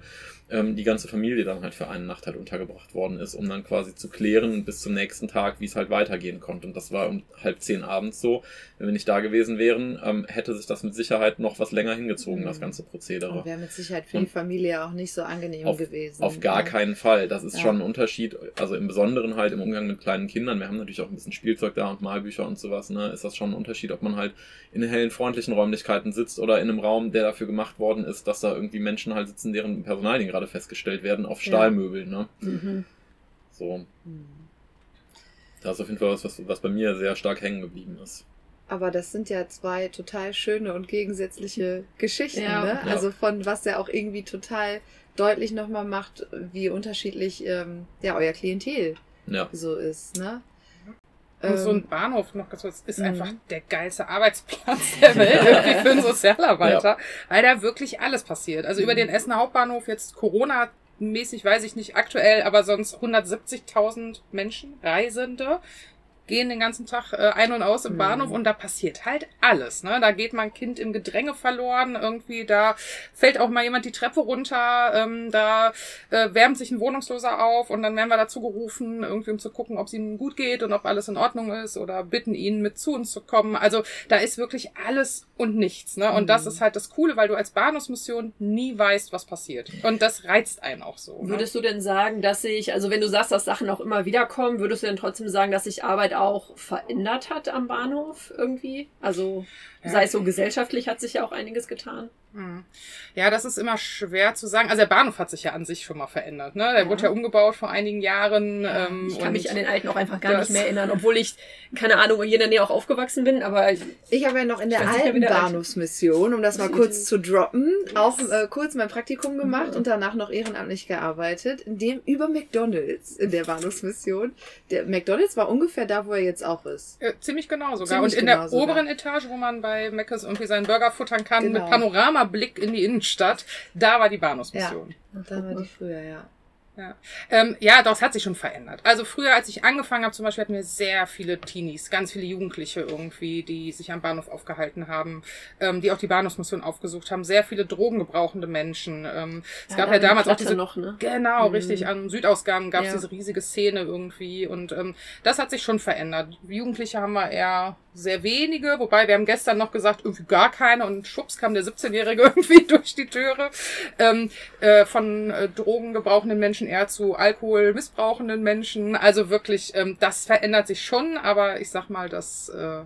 ähm, die ganze Familie dann halt für eine Nacht halt untergebracht worden ist, um dann quasi zu klären bis zum nächsten Tag, wie es halt weitergehen konnte. Und das war um halb zehn abends so. Wenn wir nicht da gewesen wären, ähm, hätte sich das mit Sicherheit noch was länger hingezogen, das Mhm. ganze Prozedere. Und wäre mit Sicherheit für die Familie auch nicht so angenehm Auf- gewesen. Auf gar Ja. keinen Fall. Das ist Ja. schon ein Unterschied. Also im Besonderen halt im Umgang mit kleinen Kindern. Wir haben natürlich auch ein bisschen Spielzeug da und Malbücher und sowas. Ne? Ist das schon ein Unterschied, ob man halt in hellen, freundlichen Räumlichkeiten sitzt oder in einem Raum, der dafür gemacht worden ist, dass da irgendwie Menschen halt sitzen, deren Personalien gerade festgestellt werden, auf. Stahlmöbeln. Ne? Mhm. So, Hm. das ist auf jeden Fall was, was, was bei mir sehr stark hängen geblieben ist. Aber das sind ja zwei total schöne und gegensätzliche Geschichten, Ja. ne? Ja. Also von was ja auch irgendwie total deutlich nochmal macht, wie unterschiedlich ähm, ja euer Klientel Ja. so ist, ne? Und so Ähm, ein Bahnhof noch ganz kurz, ist Mhm. einfach der geilste Arbeitsplatz der Welt irgendwie für einen Sozialarbeiter, weil da wirklich alles passiert. Also über Mhm. den Essener Hauptbahnhof jetzt Corona mäßig weiß ich nicht aktuell, aber sonst 170.000 Menschen, Reisende, gehen den ganzen Tag äh, ein und aus im Mhm. Bahnhof und da passiert halt alles. Ne? Da geht mal ein Kind im Gedränge verloren, irgendwie, da fällt auch mal jemand die Treppe runter, ähm, da äh, wärmt sich ein Wohnungsloser auf und dann werden wir dazu gerufen, irgendwie um zu gucken, ob es ihm gut geht und ob alles in Ordnung ist oder bitten ihn mit zu uns zu kommen. Also da ist wirklich alles und nichts. Ne? Und das Mhm. ist halt das Coole, weil du als Bahnhofsmission nie weißt, was passiert. Und das reizt einen auch so. Ne? Würdest du denn sagen, dass sich, also wenn du sagst, dass Sachen auch immer wieder kommen, würdest du denn trotzdem sagen, dass sich Arbeit auch verändert hat am Bahnhof irgendwie? Also sei es so gesellschaftlich hat sich ja auch einiges getan. Hm. Ja, das ist immer schwer zu sagen. Also der Bahnhof hat sich ja an sich schon mal verändert. Ne? Der Ja. wurde ja umgebaut vor einigen Jahren. ähm, Ich kann und mich an den alten auch einfach gar nicht mehr erinnern, obwohl ich, keine Ahnung, hier in der Nähe auch aufgewachsen bin, aber ich, Ich habe ja noch in der alten Bahnhofsmission, um das mal kurz zu droppen, auch äh, kurz mein Praktikum gemacht und danach noch ehrenamtlich gearbeitet, in dem über McDonalds in der Bahnhofsmission. Der McDonalds war ungefähr da, wo er jetzt auch ist. Äh, ziemlich genau sogar. Ziemlich und in genau der sogar. oberen Etage, wo man bei Meckes irgendwie seinen Burger futtern kann, Genau. mit Panoramablick in die Innenstadt, da war die Bahnhofsmission. Und da war die früher, ja. Ähm, ja, doch, es hat sich schon verändert. Also früher, als ich angefangen habe, zum Beispiel hatten wir sehr viele Teenies, ganz viele Jugendliche irgendwie, die sich am Bahnhof aufgehalten haben, ähm, die auch die Bahnhofsmission aufgesucht haben, sehr viele drogengebrauchende Menschen. Ähm, es gab ja da damals auch diese noch, ne? Genau, Mhm. richtig. Am Südausgang gab es Ja. diese riesige Szene irgendwie und ähm, das hat sich schon verändert. Jugendliche haben wir eher sehr wenige, wobei wir haben gestern noch gesagt, irgendwie gar keine und schwupps kam der 17-Jährige irgendwie durch die Türe. Ähm, äh, von äh, drogengebrauchenden Menschen eher zu Alkohol missbrauchenden Menschen. Also wirklich, ähm, das verändert sich schon, aber ich sag mal, das äh,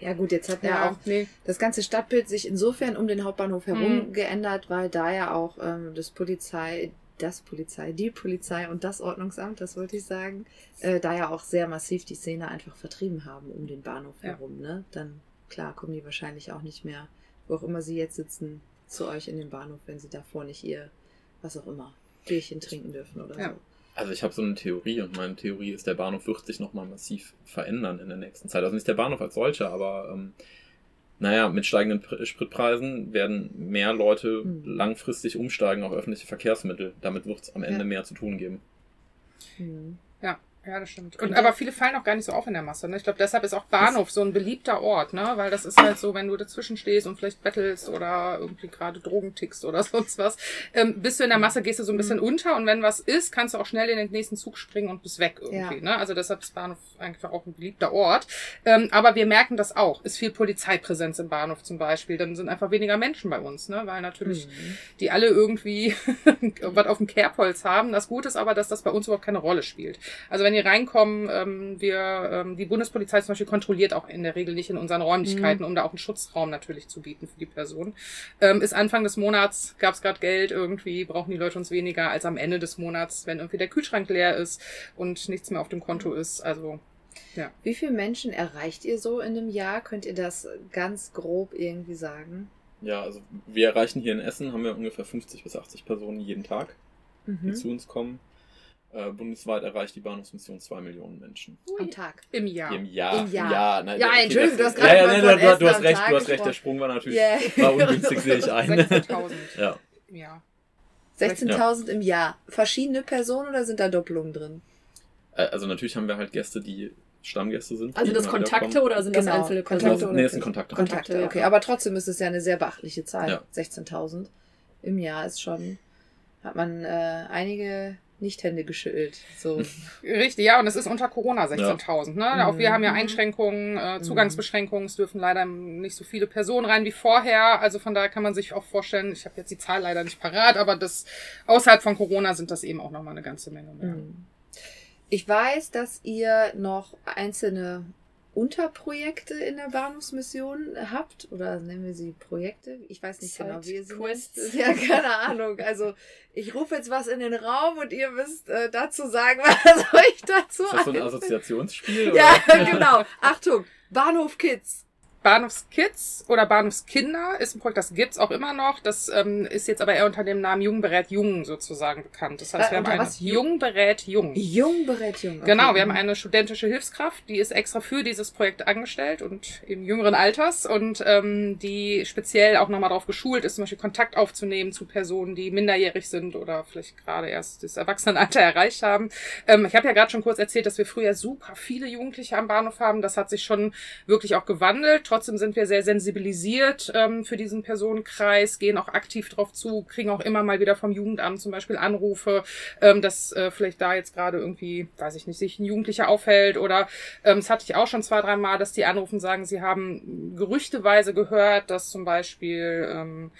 Ja gut, jetzt hat ja, ja, auch nee. das ganze Stadtbild sich insofern um den Hauptbahnhof herum Mhm. geändert, weil da ja auch ähm, das Polizei, das Polizei, die Polizei und das Ordnungsamt, das wollte ich sagen, äh, da ja auch sehr massiv die Szene einfach vertrieben haben um den Bahnhof Ja. herum. Ne? Dann, klar, kommen die wahrscheinlich auch nicht mehr, wo auch immer sie jetzt sitzen, zu euch in den Bahnhof, wenn sie davor nicht ihr, was auch immer, Bierchen trinken dürfen oder Ja. so. Also ich habe so eine Theorie und meine Theorie ist, der Bahnhof wird sich nochmal massiv verändern in der nächsten Zeit. Also nicht der Bahnhof als solcher, aber ähm, naja, mit steigenden Pr- Spritpreisen werden mehr Leute Mhm. langfristig umsteigen auf öffentliche Verkehrsmittel. Damit wird es am Ende Ja. mehr zu tun geben. Mhm. Ja, das stimmt. Und, aber viele fallen auch gar nicht so auf in der Masse. Ne? Ich glaube, deshalb ist auch Bahnhof so ein beliebter Ort, ne? Weil das ist halt so, wenn du dazwischen stehst und vielleicht bettelst oder irgendwie gerade Drogen tickst oder sonst was, ähm, bist du in der Masse, gehst du so ein bisschen unter und wenn was ist, kannst du auch schnell in den nächsten Zug springen und bist weg irgendwie. Ne? Also deshalb ist Bahnhof eigentlich auch ein beliebter Ort. Ähm, aber wir merken das auch. Ist viel Polizeipräsenz im Bahnhof zum Beispiel. Dann sind einfach weniger Menschen bei uns, ne? Weil natürlich Mhm. die alle irgendwie was auf dem Kerbholz haben. Das Gute ist aber, dass das bei uns überhaupt keine Rolle spielt. Also wenn die reinkommen, ähm, wir, ähm, die Bundespolizei zum Beispiel kontrolliert auch in der Regel nicht in unseren Räumlichkeiten, um da auch einen Schutzraum natürlich zu bieten für die Person. Ähm, ist Anfang des Monats, gab es gerade Geld, irgendwie brauchen die Leute uns weniger als am Ende des Monats, wenn irgendwie der Kühlschrank leer ist und nichts mehr auf dem Konto ist. Also Wie viele Menschen erreicht ihr so in einem Jahr? Könnt ihr das ganz grob irgendwie sagen? Ja, also wir erreichen hier in Essen, haben wir ungefähr 50 bis 80 Personen jeden Tag, die Mhm. zu uns kommen. Äh, bundesweit erreicht die Bahnhofsmission 2 Millionen Menschen. Am Tag. im Jahr. Im Jahr. Im Jahr. Ja, nein, Ja, okay, Entschuldigung, das- du hast gerade ja, ja, nein, du, du, hast recht, Tag du hast recht, der Sprung war natürlich Yeah. war ungünstig, sehe ich ein. 16.000 ja. im Jahr. 16.000 im Jahr. Verschiedene Personen oder sind da Doppelungen drin? Äh, Also natürlich haben wir halt Gäste, die Stammgäste sind. Also das Kontakte oder sind das Genau. einzelne Kontakte Kontakte? oder- Nee, es sind Kontakte. Kontakte, ja. okay. Aber trotzdem ist es ja eine sehr beachtliche Zahl. Ja. 16.000 im Jahr ist schon, hat man äh, einige Nicht-Hände geschüttelt. So. Richtig, ja, und es ist unter Corona 16.000. Ne? Auch wir Mhm. haben ja Einschränkungen, äh, Zugangsbeschränkungen. Es dürfen leider nicht so viele Personen rein wie vorher. Also von daher kann man sich auch vorstellen, ich habe jetzt die Zahl leider nicht parat, aber das außerhalb von Corona sind das eben auch nochmal eine ganze Menge mehr. Mhm. Ich weiß, dass ihr noch einzelne Unterprojekte in der Bahnhofsmission habt. Oder nennen wir sie Projekte? Ich weiß nicht genau, wie ihr sie nennt. Ja, keine Ahnung. Also ich rufe jetzt was in den Raum und ihr müsst äh, dazu sagen, was euch dazu Ist das so ein. Assoziationsspiel? Ja, oder? genau. Achtung, Bahnhof Kids. Bahnhofskids oder Bahnhofskinder ist ein Projekt, das gibt's auch immer noch. Das ähm, ist jetzt aber eher unter dem Namen Jung berät Jung sozusagen bekannt. Das heißt, Äh, wir haben unter eine? Jung berät Jung. Jung berät jung. Okay. Genau, wir haben eine studentische Hilfskraft, die ist extra für dieses Projekt angestellt und im jüngeren Alters und ähm, die speziell auch nochmal darauf geschult ist, zum Beispiel Kontakt aufzunehmen zu Personen, die minderjährig sind oder vielleicht gerade erst das Erwachsenenalter erreicht haben. Ähm, ich habe ja gerade schon kurz erzählt, dass wir früher super viele Jugendliche am Bahnhof haben. Das hat sich schon wirklich auch gewandelt. Trotzdem sind wir sehr sensibilisiert ähm, für diesen Personenkreis, gehen auch aktiv drauf zu, kriegen auch immer mal wieder vom Jugendamt zum Beispiel Anrufe, ähm, dass äh, vielleicht da jetzt gerade irgendwie, weiß ich nicht, sich ein Jugendlicher aufhält oder ähm, das hatte ich auch schon zwei, drei Mal, dass die anrufen sagen, sie haben gerüchteweise gehört, dass zum Beispiel ähm,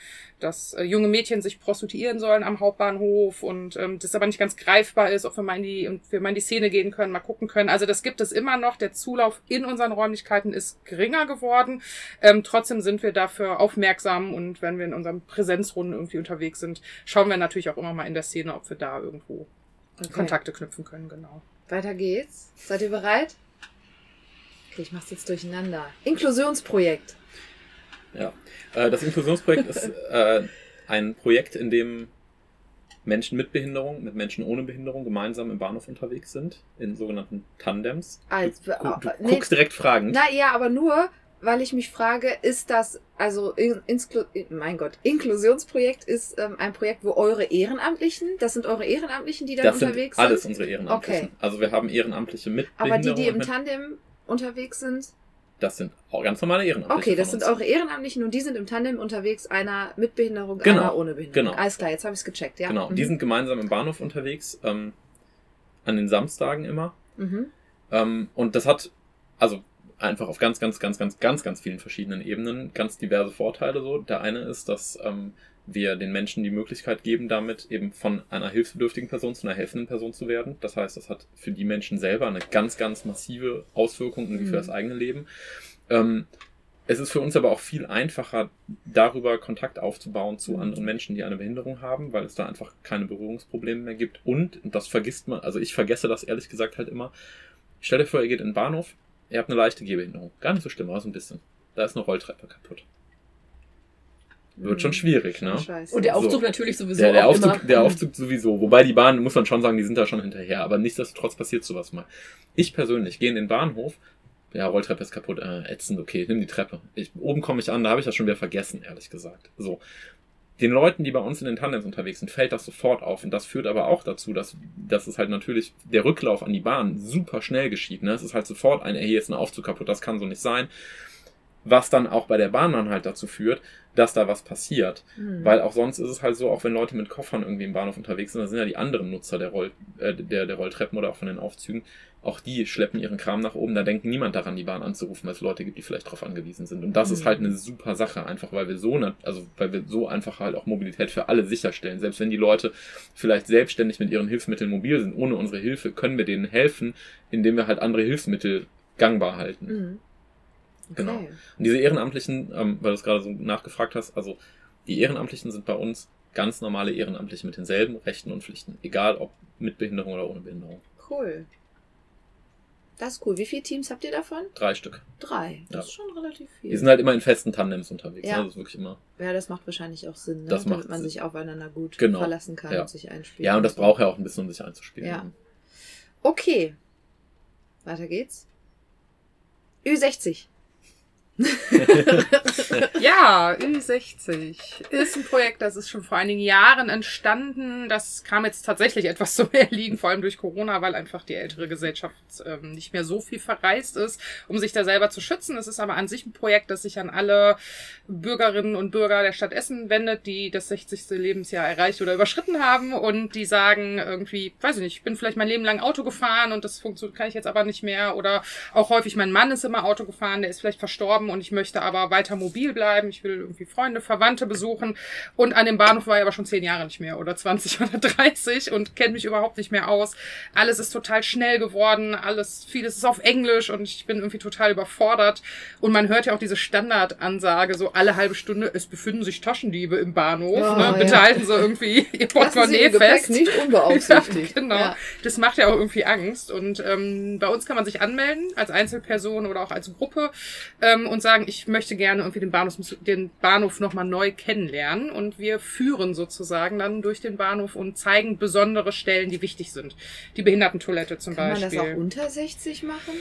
dass äh, junge Mädchen sich prostituieren sollen am Hauptbahnhof und ähm, das aber nicht ganz greifbar ist, ob wir mal in die und wir mal in die Szene gehen können, mal gucken können. Also das gibt es immer noch. Der Zulauf in unseren Räumlichkeiten ist geringer geworden. Ähm, trotzdem sind wir dafür aufmerksam und wenn wir in unseren Präsenzrunden irgendwie unterwegs sind, schauen wir natürlich auch immer mal in der Szene, ob wir da irgendwo Okay. Kontakte knüpfen können. Genau. Weiter geht's. Seid ihr bereit? Okay, ich mach's jetzt durcheinander. Inklusionsprojekt. Ja. Äh, das Inklusionsprojekt ist äh, ein Projekt, in dem Menschen mit Behinderung, mit Menschen ohne Behinderung gemeinsam im Bahnhof unterwegs sind, in sogenannten Tandems. Als, Du, du äh, nee, guckst direkt fragend. na ja, aber nur, weil ich mich frage, ist das, also, in, Insklu- mein Gott, Inklusionsprojekt ist ähm, ein Projekt, wo eure Ehrenamtlichen, das sind eure Ehrenamtlichen, die dann das sind unterwegs alles sind? unsere Ehrenamtlichen. Okay. Also wir haben Ehrenamtliche mit Aber die, Behinderung. die im Tandem unterwegs sind, das sind auch ganz normale Ehrenamtliche. okay, das sind eure Ehrenamtlichen und die sind im Tandem unterwegs, einer mit Behinderung, Genau, einer ohne Behinderung. genau. Alles klar, jetzt habe ich es gecheckt, ja. Genau, Mhm. die sind gemeinsam im Bahnhof unterwegs, ähm, an den Samstagen immer. Mhm. Ähm, und das hat, also einfach auf ganz, ganz, ganz, ganz, ganz, ganz vielen verschiedenen Ebenen ganz diverse Vorteile. So, der eine ist, dass ähm, wir den Menschen die Möglichkeit geben, damit eben von einer hilfsbedürftigen Person zu einer helfenden Person zu werden. Das heißt, das hat für die Menschen selber eine ganz, ganz massive Auswirkung irgendwie für Mhm. das eigene Leben. Ähm, es ist für uns aber auch viel einfacher, darüber Kontakt aufzubauen zu Mhm. anderen Menschen, die eine Behinderung haben, weil es da einfach keine Berührungsprobleme mehr gibt. Und, und das vergisst man, also ich vergesse das ehrlich gesagt halt immer. Stell dir vor, ihr geht in den Bahnhof, ihr habt eine leichte Gehbehinderung. Gar nicht so schlimm, aber so ein bisschen. Da ist eine Rolltreppe kaputt. Wird schon Mhm. schwierig, ne? Scheiße. Und der So. Aufzug natürlich sowieso Der, der, auch Aufzug, immer. der Aufzug sowieso. Wobei die Bahn, muss man schon sagen, die sind da schon hinterher. Aber nichtsdestotrotz passiert sowas mal. Ich persönlich gehe in den Bahnhof. Ja, Rolltreppe ist kaputt. Äh, ätzend, okay, nimm die Treppe. Ich, oben komme ich an, da habe ich das schon wieder vergessen, ehrlich gesagt. So. Den Leuten, die bei uns in den Tandems unterwegs sind, fällt das sofort auf. Und das führt aber auch dazu, dass, dass es halt natürlich der Rücklauf an die Bahn super schnell geschieht. Ne? Es ist halt sofort ein, ey, hier ist ein Aufzug kaputt, das kann so nicht sein. Was dann auch bei der Bahn dann halt dazu führt, dass da was passiert. Mhm. Weil auch sonst ist es halt so, auch wenn Leute mit Koffern irgendwie im Bahnhof unterwegs sind, dann sind ja die anderen Nutzer der, Roll, äh, der, der Rolltreppen oder auch von den Aufzügen, auch die schleppen ihren Kram nach oben. Da denkt niemand daran, die Bahn anzurufen, weil es Leute gibt, die vielleicht darauf angewiesen sind. Und das Mhm. ist halt eine super Sache, einfach weil wir so, nat- also weil wir so einfach halt auch Mobilität für alle sicherstellen. Selbst wenn die Leute vielleicht selbstständig mit ihren Hilfsmitteln mobil sind, ohne unsere Hilfe, können wir denen helfen, indem wir halt andere Hilfsmittel gangbar halten. Mhm. Genau. Okay. Und diese Ehrenamtlichen, ähm, weil du es gerade so nachgefragt hast, also die Ehrenamtlichen sind bei uns ganz normale Ehrenamtliche mit denselben Rechten und Pflichten, egal ob mit Behinderung oder ohne Behinderung. Cool. Das ist cool. Wie viele Teams habt ihr davon? Drei Stück. Drei. Das Ja. ist schon relativ viel. Die sind halt immer in festen Tandems unterwegs. Ja. Ne? Das ist wirklich immer. ja, das macht wahrscheinlich auch Sinn, ne? Das damit macht man Sinn. sich aufeinander gut Genau. verlassen kann Ja. und sich einspielt. Ja, und das braucht ja auch ein bisschen, um sich einzuspielen. Ja. Okay. Weiter geht's. Ü60. Ja, Ü60 ist ein Projekt, das ist schon vor einigen Jahren entstanden. Das kam jetzt tatsächlich etwas zum Erliegen, vor allem durch Corona, weil einfach die ältere Gesellschaft ähm, nicht mehr so viel verreist ist, um sich da selber zu schützen. Es ist aber an sich ein Projekt, das sich an alle Bürgerinnen und Bürger der Stadt Essen wendet, die das 60. Lebensjahr erreicht oder überschritten haben und die sagen irgendwie, weiß ich nicht, ich bin vielleicht mein Leben lang Auto gefahren und das funktioniert, kann ich jetzt aber nicht mehr oder auch häufig mein Mann ist immer Auto gefahren, der ist vielleicht verstorben und ich möchte aber weiter mobil bleiben, ich will irgendwie Freunde, Verwandte besuchen und an dem Bahnhof war ich aber schon zehn Jahre nicht mehr oder 20 oder 30 und kenne mich überhaupt nicht mehr aus. Alles ist total schnell geworden, alles, vieles ist auf Englisch und ich bin irgendwie total überfordert und man hört ja auch diese Standardansage so alle halbe Stunde, es befinden sich Taschendiebe im Bahnhof, Oh, ne? bitte ja. halten Sie irgendwie Ihr Portemonnaie Gepäck fest. nicht unbeaufsichtigt. Ja, genau. Ja. Das macht ja auch irgendwie Angst. Und ähm, bei uns kann man sich anmelden als Einzelperson oder auch als Gruppe. Ähm, und sagen, ich möchte gerne irgendwie den Bahnhof, den Bahnhof nochmal neu kennenlernen. Und wir führen sozusagen dann durch den Bahnhof und zeigen besondere Stellen, die wichtig sind. Die Behindertentoilette zum Kann Beispiel. man das auch unter 60 machen?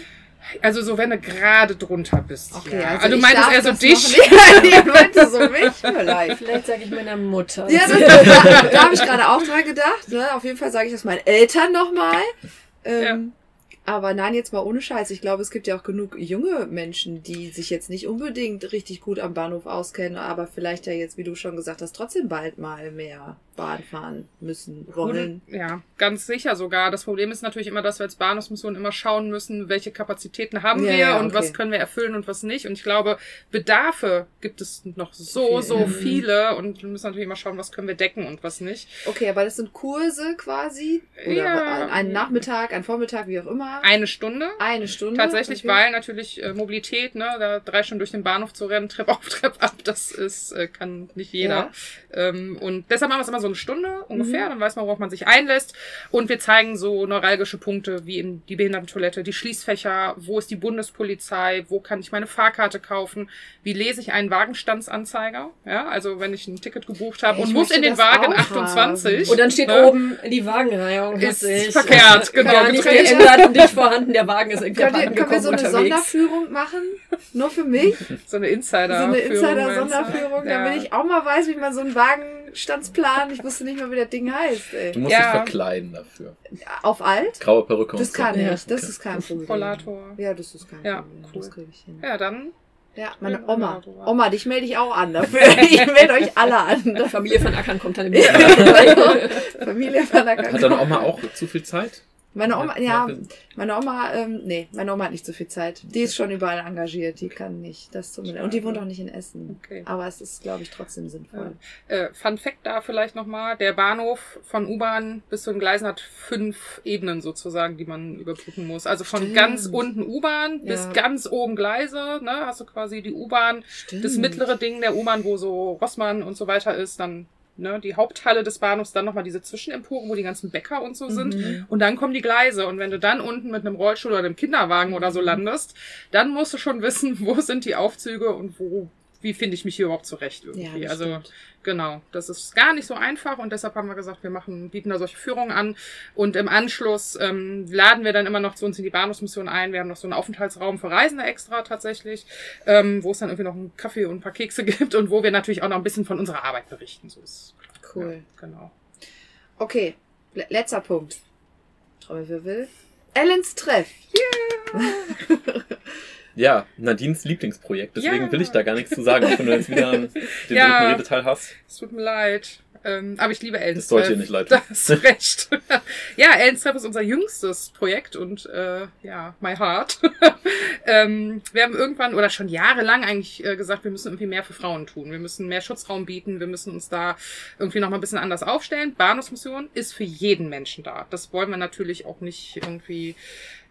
Also so, wenn du gerade drunter bist. Okay, ja. also, also du ich meintest eher so dich. ich meinte so mich vielleicht. Vielleicht sage ich meiner Mutter. Ja, das, da, da habe ich gerade auch dran gedacht. Ne? Auf jeden Fall sage ich das meinen Eltern nochmal. Ähm, Aber nein, jetzt mal ohne Scheiß. Ich glaube, es gibt ja auch genug junge Menschen, die sich jetzt nicht unbedingt richtig gut am Bahnhof auskennen, aber vielleicht ja jetzt, wie du schon gesagt hast, trotzdem bald mal mehr Bahn fahren müssen, wollen. Ja, ganz sicher sogar. Das Problem ist natürlich immer, dass wir als Bahnhofsmission immer schauen müssen, welche Kapazitäten haben Ja, wir ja, und okay. was können wir erfüllen und was nicht. Und ich glaube, Bedarfe gibt es noch so, Viel, so ja. viele und wir müssen natürlich immer schauen, was können wir decken und was nicht. Okay, aber das sind Kurse quasi? Oder Ja. ein Nachmittag, ein Vormittag, wie auch immer? Eine Stunde. Eine Stunde? Tatsächlich, okay. weil natürlich äh, Mobilität, ne, da drei Stunden durch den Bahnhof zu rennen, Treppe auf, Treppe ab, das ist, äh, kann nicht jeder. Ähm, und deshalb machen wir es immer so eine Stunde ungefähr, Mhm. dann weiß man, worauf man sich einlässt. Und wir zeigen so neuralgische Punkte wie eben die Behindertentoilette, die Schließfächer, wo ist die Bundespolizei, wo kann ich meine Fahrkarte kaufen, wie lese ich einen Wagenstandsanzeiger, ja, also wenn ich ein Ticket gebucht habe Ich und muss in den Wagen auch 28. Und dann steht ne? oben, die Wagenreihung Ist sich verkehrt, genau, gar nicht geändert und nicht vorhanden. Der Wagen ist irgendwie ihr, abhanden können wir so eine unterwegs. Sonderführung machen? Nur für mich? So eine Insider. So eine? Insider-Sonderführung, Ja. damit ich auch mal weiß, wie man so einen Wagenstandsplan, ich wusste nicht mal, wie das Ding heißt, Du ey. musst Ja. dich verkleiden dafür. Auf alt? Graue Perücke Das und so. kann Ja, ich, das okay. ist kein Problem. Rollator. Ja, das ist kein Ja, Problem. cool. Das kriege ich hin. Ja, dann Ja, meine Oma. Oma, dich melde ich auch an dafür. Ich melde euch alle an. Familie von Ackern kommt dann im Familie von der Hat deine Oma auch zu viel Zeit? Meine Oma, ja, meine Oma, ähm, nee, meine Oma hat nicht so viel Zeit. Die ist schon überall engagiert, die kann nicht. Das tut mir leid. Und die wohnt auch nicht in Essen. Okay. Aber es ist, glaube ich, trotzdem sinnvoll. Äh, Fun Fact da vielleicht nochmal, der Bahnhof von U-Bahn bis zu den Gleisen hat fünf Ebenen sozusagen, die man überbrücken muss. Also von Stimmt. ganz unten U-Bahn bis Ja. ganz oben Gleise, ne, hast du quasi die U-Bahn, das mittlere Ding der U-Bahn, wo so Rossmann und so weiter ist, dann ne, die Haupthalle des Bahnhofs, dann nochmal diese Zwischenemporen, wo die ganzen Bäcker und so sind. Mhm. Und dann kommen die Gleise. Und wenn du dann unten mit einem Rollstuhl oder einem Kinderwagen oder so landest, dann musst du schon wissen, wo sind die Aufzüge und wo, wie finde ich mich hier überhaupt zurecht irgendwie. Ja, also stimmt. genau, das ist gar nicht so einfach und deshalb haben wir gesagt, wir machen, bieten da solche Führungen an. Und im Anschluss ähm, laden wir dann immer noch zu uns in die Bahnhofsmission ein. Wir haben noch so einen Aufenthaltsraum für Reisende extra tatsächlich, ähm, wo es dann irgendwie noch einen Kaffee und ein paar Kekse gibt und wo wir natürlich auch noch ein bisschen von unserer Arbeit berichten. So ist Cool. Ja, genau. Okay, le- letzter Punkt. Trommelwirbel. Ellens Treff. Ja, Nadines Lieblingsprojekt. Deswegen Ja. will ich da gar nichts zu sagen, auch wenn du jetzt wieder den Ja. dritten Redeteil hast. Es tut mir leid. Ähm, aber ich liebe Ellen's Das sollte dir nicht leid tun. du recht. ja, Ellen's ist unser jüngstes Projekt und äh, ja, my heart. ähm, wir haben irgendwann oder schon jahrelang eigentlich äh, gesagt, wir müssen irgendwie mehr für Frauen tun. Wir müssen mehr Schutzraum bieten. Wir müssen uns da irgendwie noch mal ein bisschen anders aufstellen. Bahnhofsmission ist für jeden Menschen da. Das wollen wir natürlich auch nicht irgendwie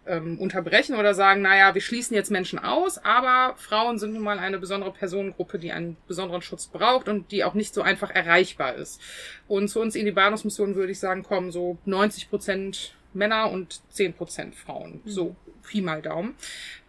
ähm, unterbrechen oder sagen, naja, wir schließen jetzt Menschen aus, aber Frauen sind nun mal eine besondere Personengruppe, die einen besonderen Schutz braucht und die auch nicht so einfach erreichbar ist. Und zu uns in die Bahnhofsmission würde ich sagen, kommen so 90 Prozent Männer und 10 Prozent Frauen. So, Pi mal Daumen.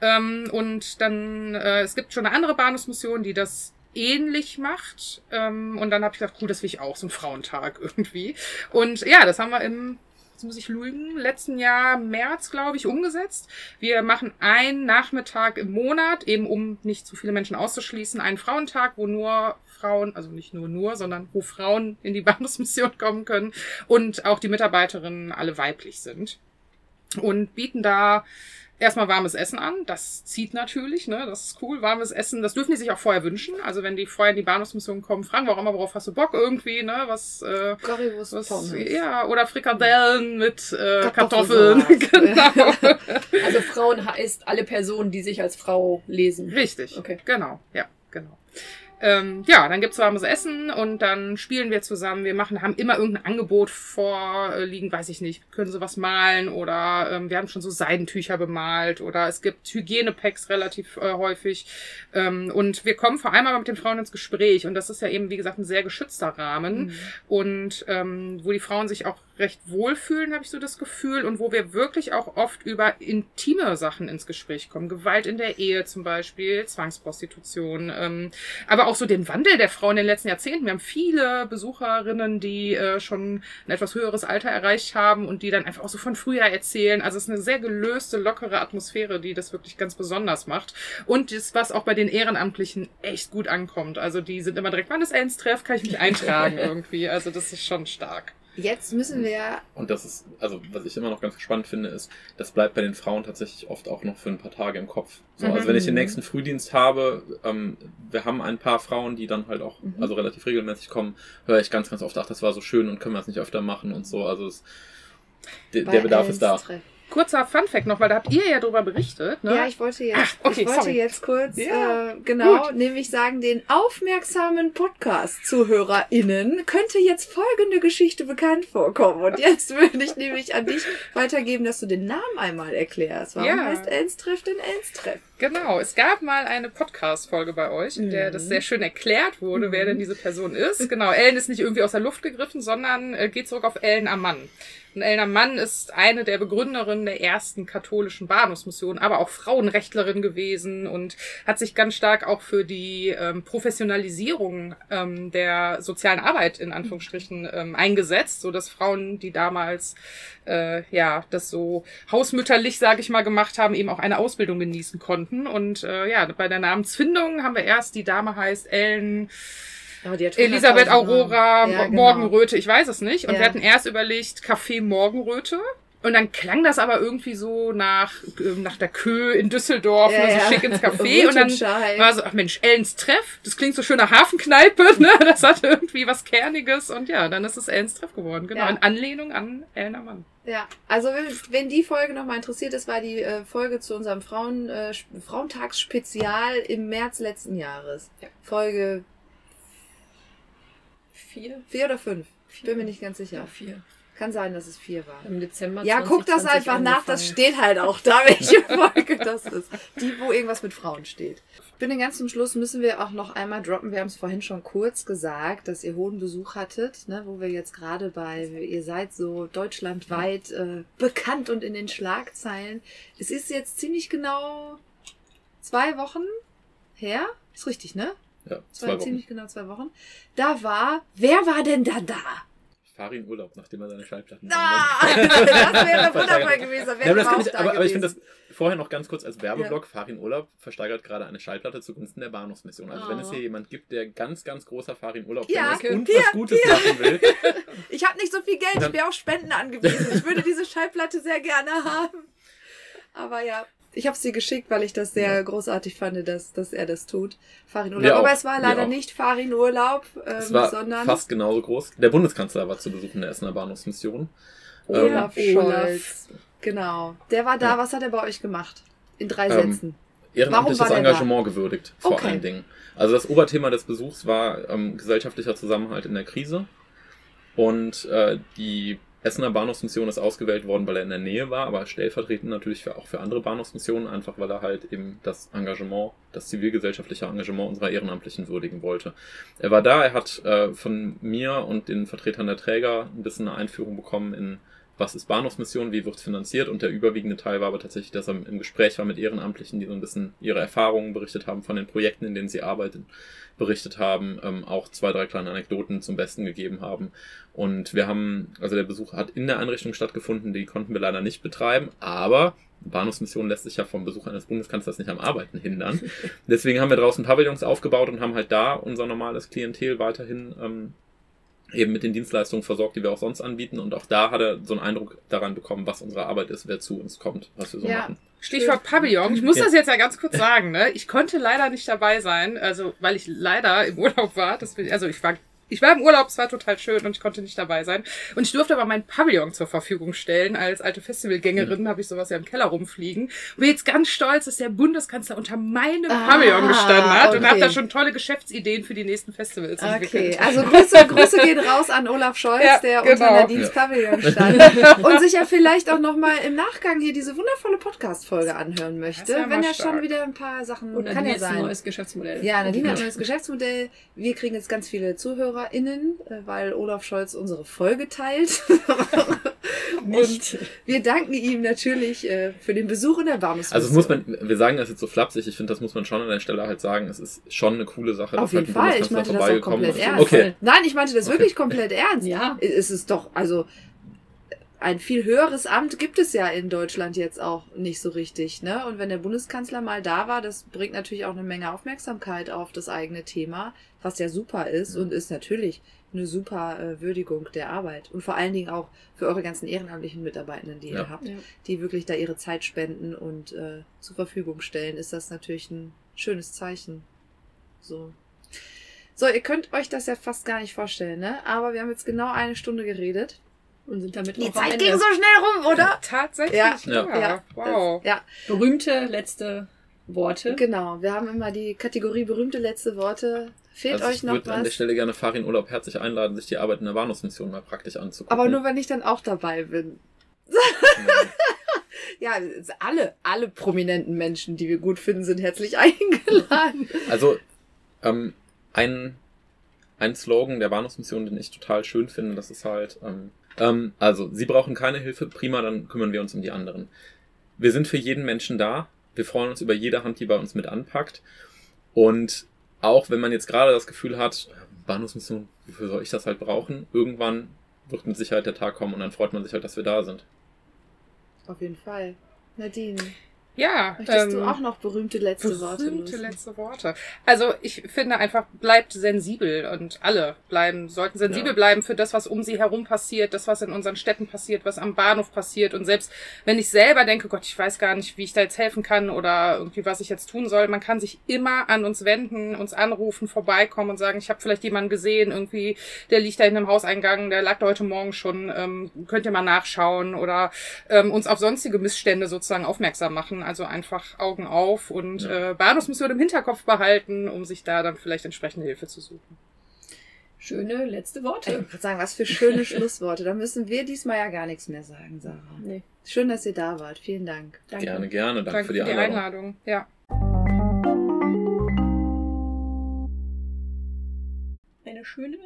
Ähm, und dann, äh, es gibt schon eine andere Bahnhofsmission, die das ähnlich macht. Ähm, und dann habe ich gedacht, cool, das will ich auch, so ein Frauentag irgendwie. Und ja, das haben wir im jetzt muss ich lügen, letzten Jahr März, glaube ich, umgesetzt. Wir machen einen Nachmittag im Monat, eben um nicht zu viele Menschen auszuschließen, einen Frauentag, wo nur Frauen, also nicht nur nur, sondern wo Frauen in die Bahnhofsmission kommen können und auch die Mitarbeiterinnen alle weiblich sind. Und bieten da erstmal warmes Essen an. Das zieht natürlich, ne? Das ist cool. Warmes Essen, das dürfen die sich auch vorher wünschen. Also wenn die vorher in die Bahnhofsmission kommen, fragen wir auch immer, worauf hast du Bock irgendwie, ne? Was, äh, Currywurst was, Pommes. ja, oder Frikadellen mit äh, Kartoffeln. Genau. Also Frauen heißt alle Personen, die sich als Frau lesen. Richtig. Okay. Genau. Ja, genau. Ähm, ja, dann gibt's warmes Essen und dann spielen wir zusammen. Wir machen, haben immer irgendein Angebot vorliegen, weiß ich nicht. Können sie was malen oder ähm, wir haben schon so Seidentücher bemalt oder es gibt Hygienepacks relativ äh, häufig. Ähm, und wir kommen vor allem aber mit den Frauen ins Gespräch und das ist ja eben, wie gesagt, ein sehr geschützter Rahmen Mhm. und ähm, wo die Frauen sich auch recht wohlfühlen, habe ich so das Gefühl, und wo wir wirklich auch oft über intime Sachen ins Gespräch kommen. Gewalt in der Ehe zum Beispiel, Zwangsprostitution, ähm, aber auch so den Wandel der Frau in den letzten Jahrzehnten. Wir haben viele Besucherinnen, die äh, schon ein etwas höheres Alter erreicht haben und die dann einfach auch so von früher erzählen. Also es ist eine sehr gelöste, lockere Atmosphäre, die das wirklich ganz besonders macht. Und das, was auch bei den Ehrenamtlichen echt gut ankommt. Also die sind immer direkt, wann ist Ends-Treff, kann ich mich eintragen irgendwie. Also das ist schon stark. Jetzt müssen wir Und das ist, also was ich immer noch ganz spannend finde, ist, das bleibt bei den Frauen tatsächlich oft auch noch für ein paar Tage im Kopf. So, also Mhm. wenn ich den nächsten Frühdienst habe, ähm, wir haben ein paar Frauen, die dann halt auch, Mhm. also relativ regelmäßig kommen, höre ich ganz, ganz oft, ach, das war so schön und können wir es nicht öfter machen und so. Also es, der, der Bedarf ist da. Elstreff. Kurzer Funfact noch, weil da habt ihr ja drüber berichtet. Ne? Ja, ich wollte jetzt, Ach, okay, ich wollte sorry. jetzt kurz, Ja, äh, genau, gut. nämlich sagen, den aufmerksamen Podcast-ZuhörerInnen könnte jetzt folgende Geschichte bekannt vorkommen. Und jetzt würde ich nämlich an dich weitergeben, dass du den Namen einmal erklärst. Warum Ja. heißt Elstreff denn Elstreff? Genau, es gab mal eine Podcast-Folge bei euch, in der Mhm. das sehr schön erklärt wurde, wer denn diese Person ist. Genau, Ellen ist nicht irgendwie aus der Luft gegriffen, sondern äh, geht zurück auf Ellen am Mann. Und Ellen am Mann ist eine der Begründerinnen der ersten katholischen Bahnhofsmission, aber auch Frauenrechtlerin gewesen und hat sich ganz stark auch für die ähm, Professionalisierung ähm, der sozialen Arbeit in Anführungsstrichen ähm, eingesetzt, so dass Frauen, die damals äh, ja das so hausmütterlich, sage ich mal, gemacht haben, eben auch eine Ausbildung genießen konnten. Und äh, ja, bei der Namensfindung haben wir erst die Dame heißt Ellen Oh, Elisabeth 100.000 Aurora Ja, genau. Morgenröte, ich weiß es nicht. Und Ja. wir hatten erst überlegt Café Morgenröte. Und dann klang das aber irgendwie so nach, äh, nach der Kö in Düsseldorf, Ja, ne, so ja. schick ins Café. und dann war so, ach Mensch, Ellens Treff, das klingt so schön nach Hafenkneipe, ne? Das hat irgendwie was Kerniges. Und ja, dann ist es Ellens Treff geworden. Genau, Ja. in Anlehnung an Ellen Mann. Ja, also wenn, wenn die Folge nochmal interessiert ist, war die äh, Folge zu unserem Frauen, äh, Sp- Frauentagsspezial im März letzten Jahres. Ja. Folge Vier? vier oder fünf? Vier. Bin mir nicht ganz Ja, sicher. vier. Kann sein, dass es vier war. Im Dezember. Ja, guck das 2020 einfach nach, das angefangen. steht halt auch da, welche Folge das ist. Die, wo irgendwas mit Frauen steht. Für den ganz zum Schluss müssen wir auch noch einmal droppen. Wir haben es vorhin schon kurz gesagt, dass ihr hohen Besuch hattet, ne, wo wir jetzt gerade bei, ihr seid so deutschlandweit äh, bekannt und in den Schlagzeilen. Es ist jetzt ziemlich genau zwei Wochen her. Ist richtig, ne? Ja, zwei war Wochen. ziemlich genau zwei Wochen. Da war, wer war denn da da? Farin Urlaub, nachdem er seine Schallplatten Ah, das wäre wundervoll gewesen. da Ja, aber, auch ich, aber, aber ich finde das vorher noch ganz kurz als Werbeblock. Farin Urlaub versteigert gerade eine Schallplatte zugunsten der Bahnhofsmission. Also wenn es Oh. hier jemand gibt, der ganz, ganz großer Farin Urlaub Ja, ist und hier, was Gutes machen will, Ich habe nicht so viel Geld, ich bin auf Spenden angewiesen. Ich würde diese Schallplatte sehr gerne haben. Aber ja, ich habe es dir geschickt, weil ich das sehr großartig fand, dass, dass er das tut. Farin Urlaub. Wir Aber es war leider nicht Farin Urlaub, ähm, es war sondern fast genauso groß. Der Bundeskanzler war zu Besuch in der Essener Bahnhofsmission. Olaf Ähm, Scholz. Genau. Der war da. Ja. Was hat er bei euch gemacht? In drei Ähm, Sätzen. ehrenamtliches Engagement gewürdigt, vor Okay. allen Dingen. Also das Oberthema des Besuchs war ähm, gesellschaftlicher Zusammenhalt in der Krise. Und äh, die Essener Bahnhofsmission ist ausgewählt worden, weil er in der Nähe war, aber stellvertretend natürlich für, auch für andere Bahnhofsmissionen, einfach weil er halt eben das Engagement, das zivilgesellschaftliche Engagement unserer Ehrenamtlichen würdigen wollte. Er war da, er hat äh, von mir und den Vertretern der Träger ein bisschen eine Einführung bekommen in was ist Bahnhofsmission, wie wird es finanziert und der überwiegende Teil war aber tatsächlich, dass er im Gespräch war mit Ehrenamtlichen, die so ein bisschen ihre Erfahrungen berichtet haben von den Projekten, in denen sie arbeiten, berichtet haben, ähm, auch zwei, drei kleine Anekdoten zum Besten gegeben haben. Und wir haben, also der Besuch hat in der Einrichtung stattgefunden, die konnten wir leider nicht betreiben, aber Bahnhofsmission lässt sich ja vom Besuch eines Bundeskanzlers nicht am Arbeiten hindern. Deswegen haben wir draußen Pavillons aufgebaut und haben halt da unser normales Klientel weiterhin ähm, eben mit den Dienstleistungen versorgt, die wir auch sonst anbieten. Und auch da hat er so einen Eindruck daran bekommen, was unsere Arbeit ist, wer zu uns kommt, was wir so Ja. machen. Stichwort Pavillon. Ich muss Ja. das jetzt ja ganz kurz sagen, ne? Ich konnte leider nicht dabei sein, also weil ich leider im Urlaub war. Das, will- also ich war Ich war im Urlaub, es war total schön und ich konnte nicht dabei sein. Und ich durfte aber mein Pavillon zur Verfügung stellen. Als alte Festivalgängerin mhm. habe ich sowas ja im Keller rumfliegen. Und bin jetzt ganz stolz, dass der Bundeskanzler unter meinem ah, Pavillon gestanden hat okay. und habe da schon tolle Geschäftsideen für die nächsten Festivals okay. entwickelt. Okay, also Grüße, Grüße gehen raus an Olaf Scholz, ja, der genau. unter Nadines ja. Pavillon stand. und sich ja vielleicht auch nochmal im Nachgang hier diese wundervolle Podcast-Folge anhören möchte, ja wenn er schon wieder ein paar Sachen und kann ja sein. ein neues Geschäftsmodell. Ja, Nadine hat ein neues Geschäftsmodell. Wir kriegen jetzt ganz viele ZuhörerInnen, äh, weil Olaf Scholz unsere Folge teilt. Nicht. Und wir danken ihm natürlich äh, für den Besuch in der Barmes. Also muss man, wir sagen das jetzt so flapsig, ich finde, das muss man schon an der Stelle halt sagen. Es ist schon eine coole Sache. Auf jeden Fall, ich meinte das auch komplett ernst. Okay. Nein, ich meinte das okay. wirklich komplett ernst. Ja. Es ist doch, also ein viel höheres Amt gibt es ja in Deutschland jetzt auch nicht so richtig. Ne? Und wenn der Bundeskanzler mal da war, das bringt natürlich auch eine Menge Aufmerksamkeit auf das eigene Thema, was ja super ist und ist natürlich eine super äh, Würdigung der Arbeit. Und vor allen Dingen auch für eure ganzen ehrenamtlichen Mitarbeitenden, die ja. ihr habt, ja. die wirklich da ihre Zeit spenden und äh, zur Verfügung stellen, ist das natürlich ein schönes Zeichen. So. So, ihr könnt euch das ja fast gar nicht vorstellen, ne? Aber wir haben jetzt genau eine Stunde geredet. Und sind damit Die Zeit ging so schnell rum, oder? Tatsächlich. Ja. ja. ja. Wow. ja. Berühmte letzte Worte. Genau. Wir haben immer die Kategorie berühmte letzte Worte. Fehlt also euch noch was? Ich würde an der Stelle gerne Farin Urlaub herzlich einladen, sich die Arbeit in der Warnungsmission mal praktisch anzugucken. Aber nur, wenn ich dann auch dabei bin. ja, alle, alle prominenten Menschen, die wir gut finden, sind herzlich eingeladen. Also, ähm, ein, ein Slogan der Warnungsmission, den ich total schön finde, das ist halt, ähm, ähm, also, Sie brauchen keine Hilfe, prima, dann kümmern wir uns um die anderen. Wir sind für jeden Menschen da. Wir freuen uns über jede Hand, die bei uns mit anpackt. Und auch wenn man jetzt gerade das Gefühl hat, Bahnhofsmission, wofür soll ich das halt brauchen? Irgendwann wird mit Sicherheit der Tag kommen und dann freut man sich halt, dass wir da sind. Auf jeden Fall. Nadine. Ja. Möchtest ähm, du auch noch berühmte letzte berühmte Worte? Berühmte letzte Worte. Also ich finde einfach, bleibt sensibel und alle bleiben, sollten sensibel ja. bleiben für das, was um sie herum passiert, das, was in unseren Städten passiert, was am Bahnhof passiert. Und selbst wenn ich selber denke, Gott, ich weiß gar nicht, wie ich da jetzt helfen kann oder irgendwie, was ich jetzt tun soll, man kann sich immer an uns wenden, uns anrufen, vorbeikommen und sagen, ich habe vielleicht jemanden gesehen, irgendwie, der liegt da in einem Hauseingang, der lag da heute Morgen schon, ähm, könnt ihr mal nachschauen oder ähm, uns auf sonstige Missstände sozusagen aufmerksam machen also einfach Augen auf und ja. äh, Bahnhofsmission im Hinterkopf behalten, um sich da dann vielleicht entsprechende Hilfe zu suchen. Schöne letzte Worte. Ich würde sagen, was für schöne Schlussworte. Da müssen wir diesmal ja gar nichts mehr sagen, Sarah. Nee. Schön, dass ihr da wart. Vielen Dank. Danke. Gerne, gerne. Danke, Danke für die, für die Einladung. Einladung. Ja. Eine schöne,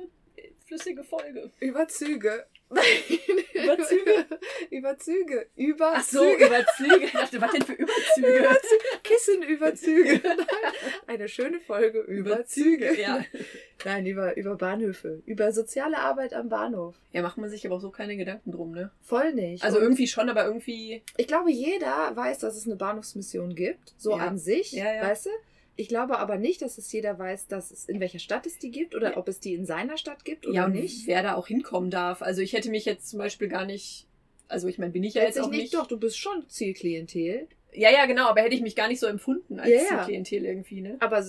flüssige Folge. Überzüge. Überzüge. Überzüge. Überzüge. Ach so, Überzüge. Ich dachte, was denn für Überzüge? Überzüge. Kissenüberzüge. Eine schöne Folge über Züge. Ja. Nein, über, über Bahnhöfe. Über soziale Arbeit am Bahnhof. Ja, macht man sich aber auch so keine Gedanken drum, ne? Voll nicht. Also Und irgendwie schon, aber irgendwie. Ich glaube, jeder weiß, dass es eine Bahnhofsmission gibt. So ja. an sich. Ja, ja. Weißt du? Ich glaube aber nicht, dass es jeder weiß, dass es in welcher Stadt es die gibt oder ja. ob es die in seiner Stadt gibt oder ja, nicht. Wer da auch hinkommen darf. Also ich hätte mich jetzt zum Beispiel gar nicht. Also ich meine, bin ich ja jetzt auch nicht. Doch, du bist schon Zielklientel. Ja, ja, genau, aber hätte ich mich gar nicht so empfunden als ja, Zielklientel irgendwie, ne? Aber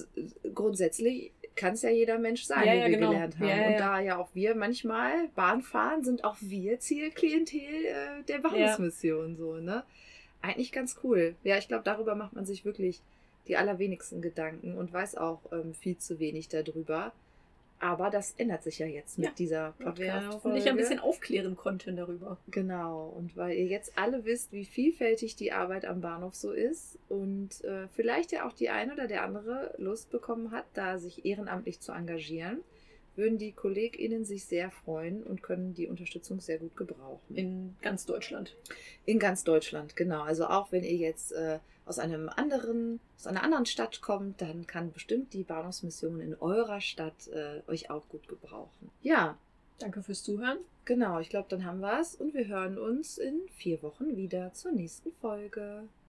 grundsätzlich kann es ja jeder Mensch sein, ja, wie wir genau. gelernt haben. Und da ja auch wir manchmal Bahn fahren, sind auch wir Zielklientel äh, der Bahnhofsmission so, ne? Eigentlich ganz cool. Ja, ich glaube, darüber macht man sich wirklich die allerwenigsten Gedanken und weiß auch ähm, viel zu wenig darüber. Aber das ändert sich ja jetzt mit ja, dieser podcast Und ich ein bisschen aufklären konnten darüber. Genau. Und weil ihr jetzt alle wisst, wie vielfältig die Arbeit am Bahnhof so ist und äh, vielleicht ja auch die eine oder der andere Lust bekommen hat, da sich ehrenamtlich zu engagieren, würden die KollegInnen sich sehr freuen und können die Unterstützung sehr gut gebrauchen. In ganz Deutschland. In ganz Deutschland, genau. Also auch wenn ihr jetzt äh, aus einem anderen, aus einer anderen Stadt kommt, dann kann bestimmt die Bahnhofsmission in eurer Stadt äh, euch auch gut gebrauchen. Ja. Danke fürs Zuhören. Genau, ich glaube, dann haben wir es und wir hören uns in vier Wochen wieder zur nächsten Folge.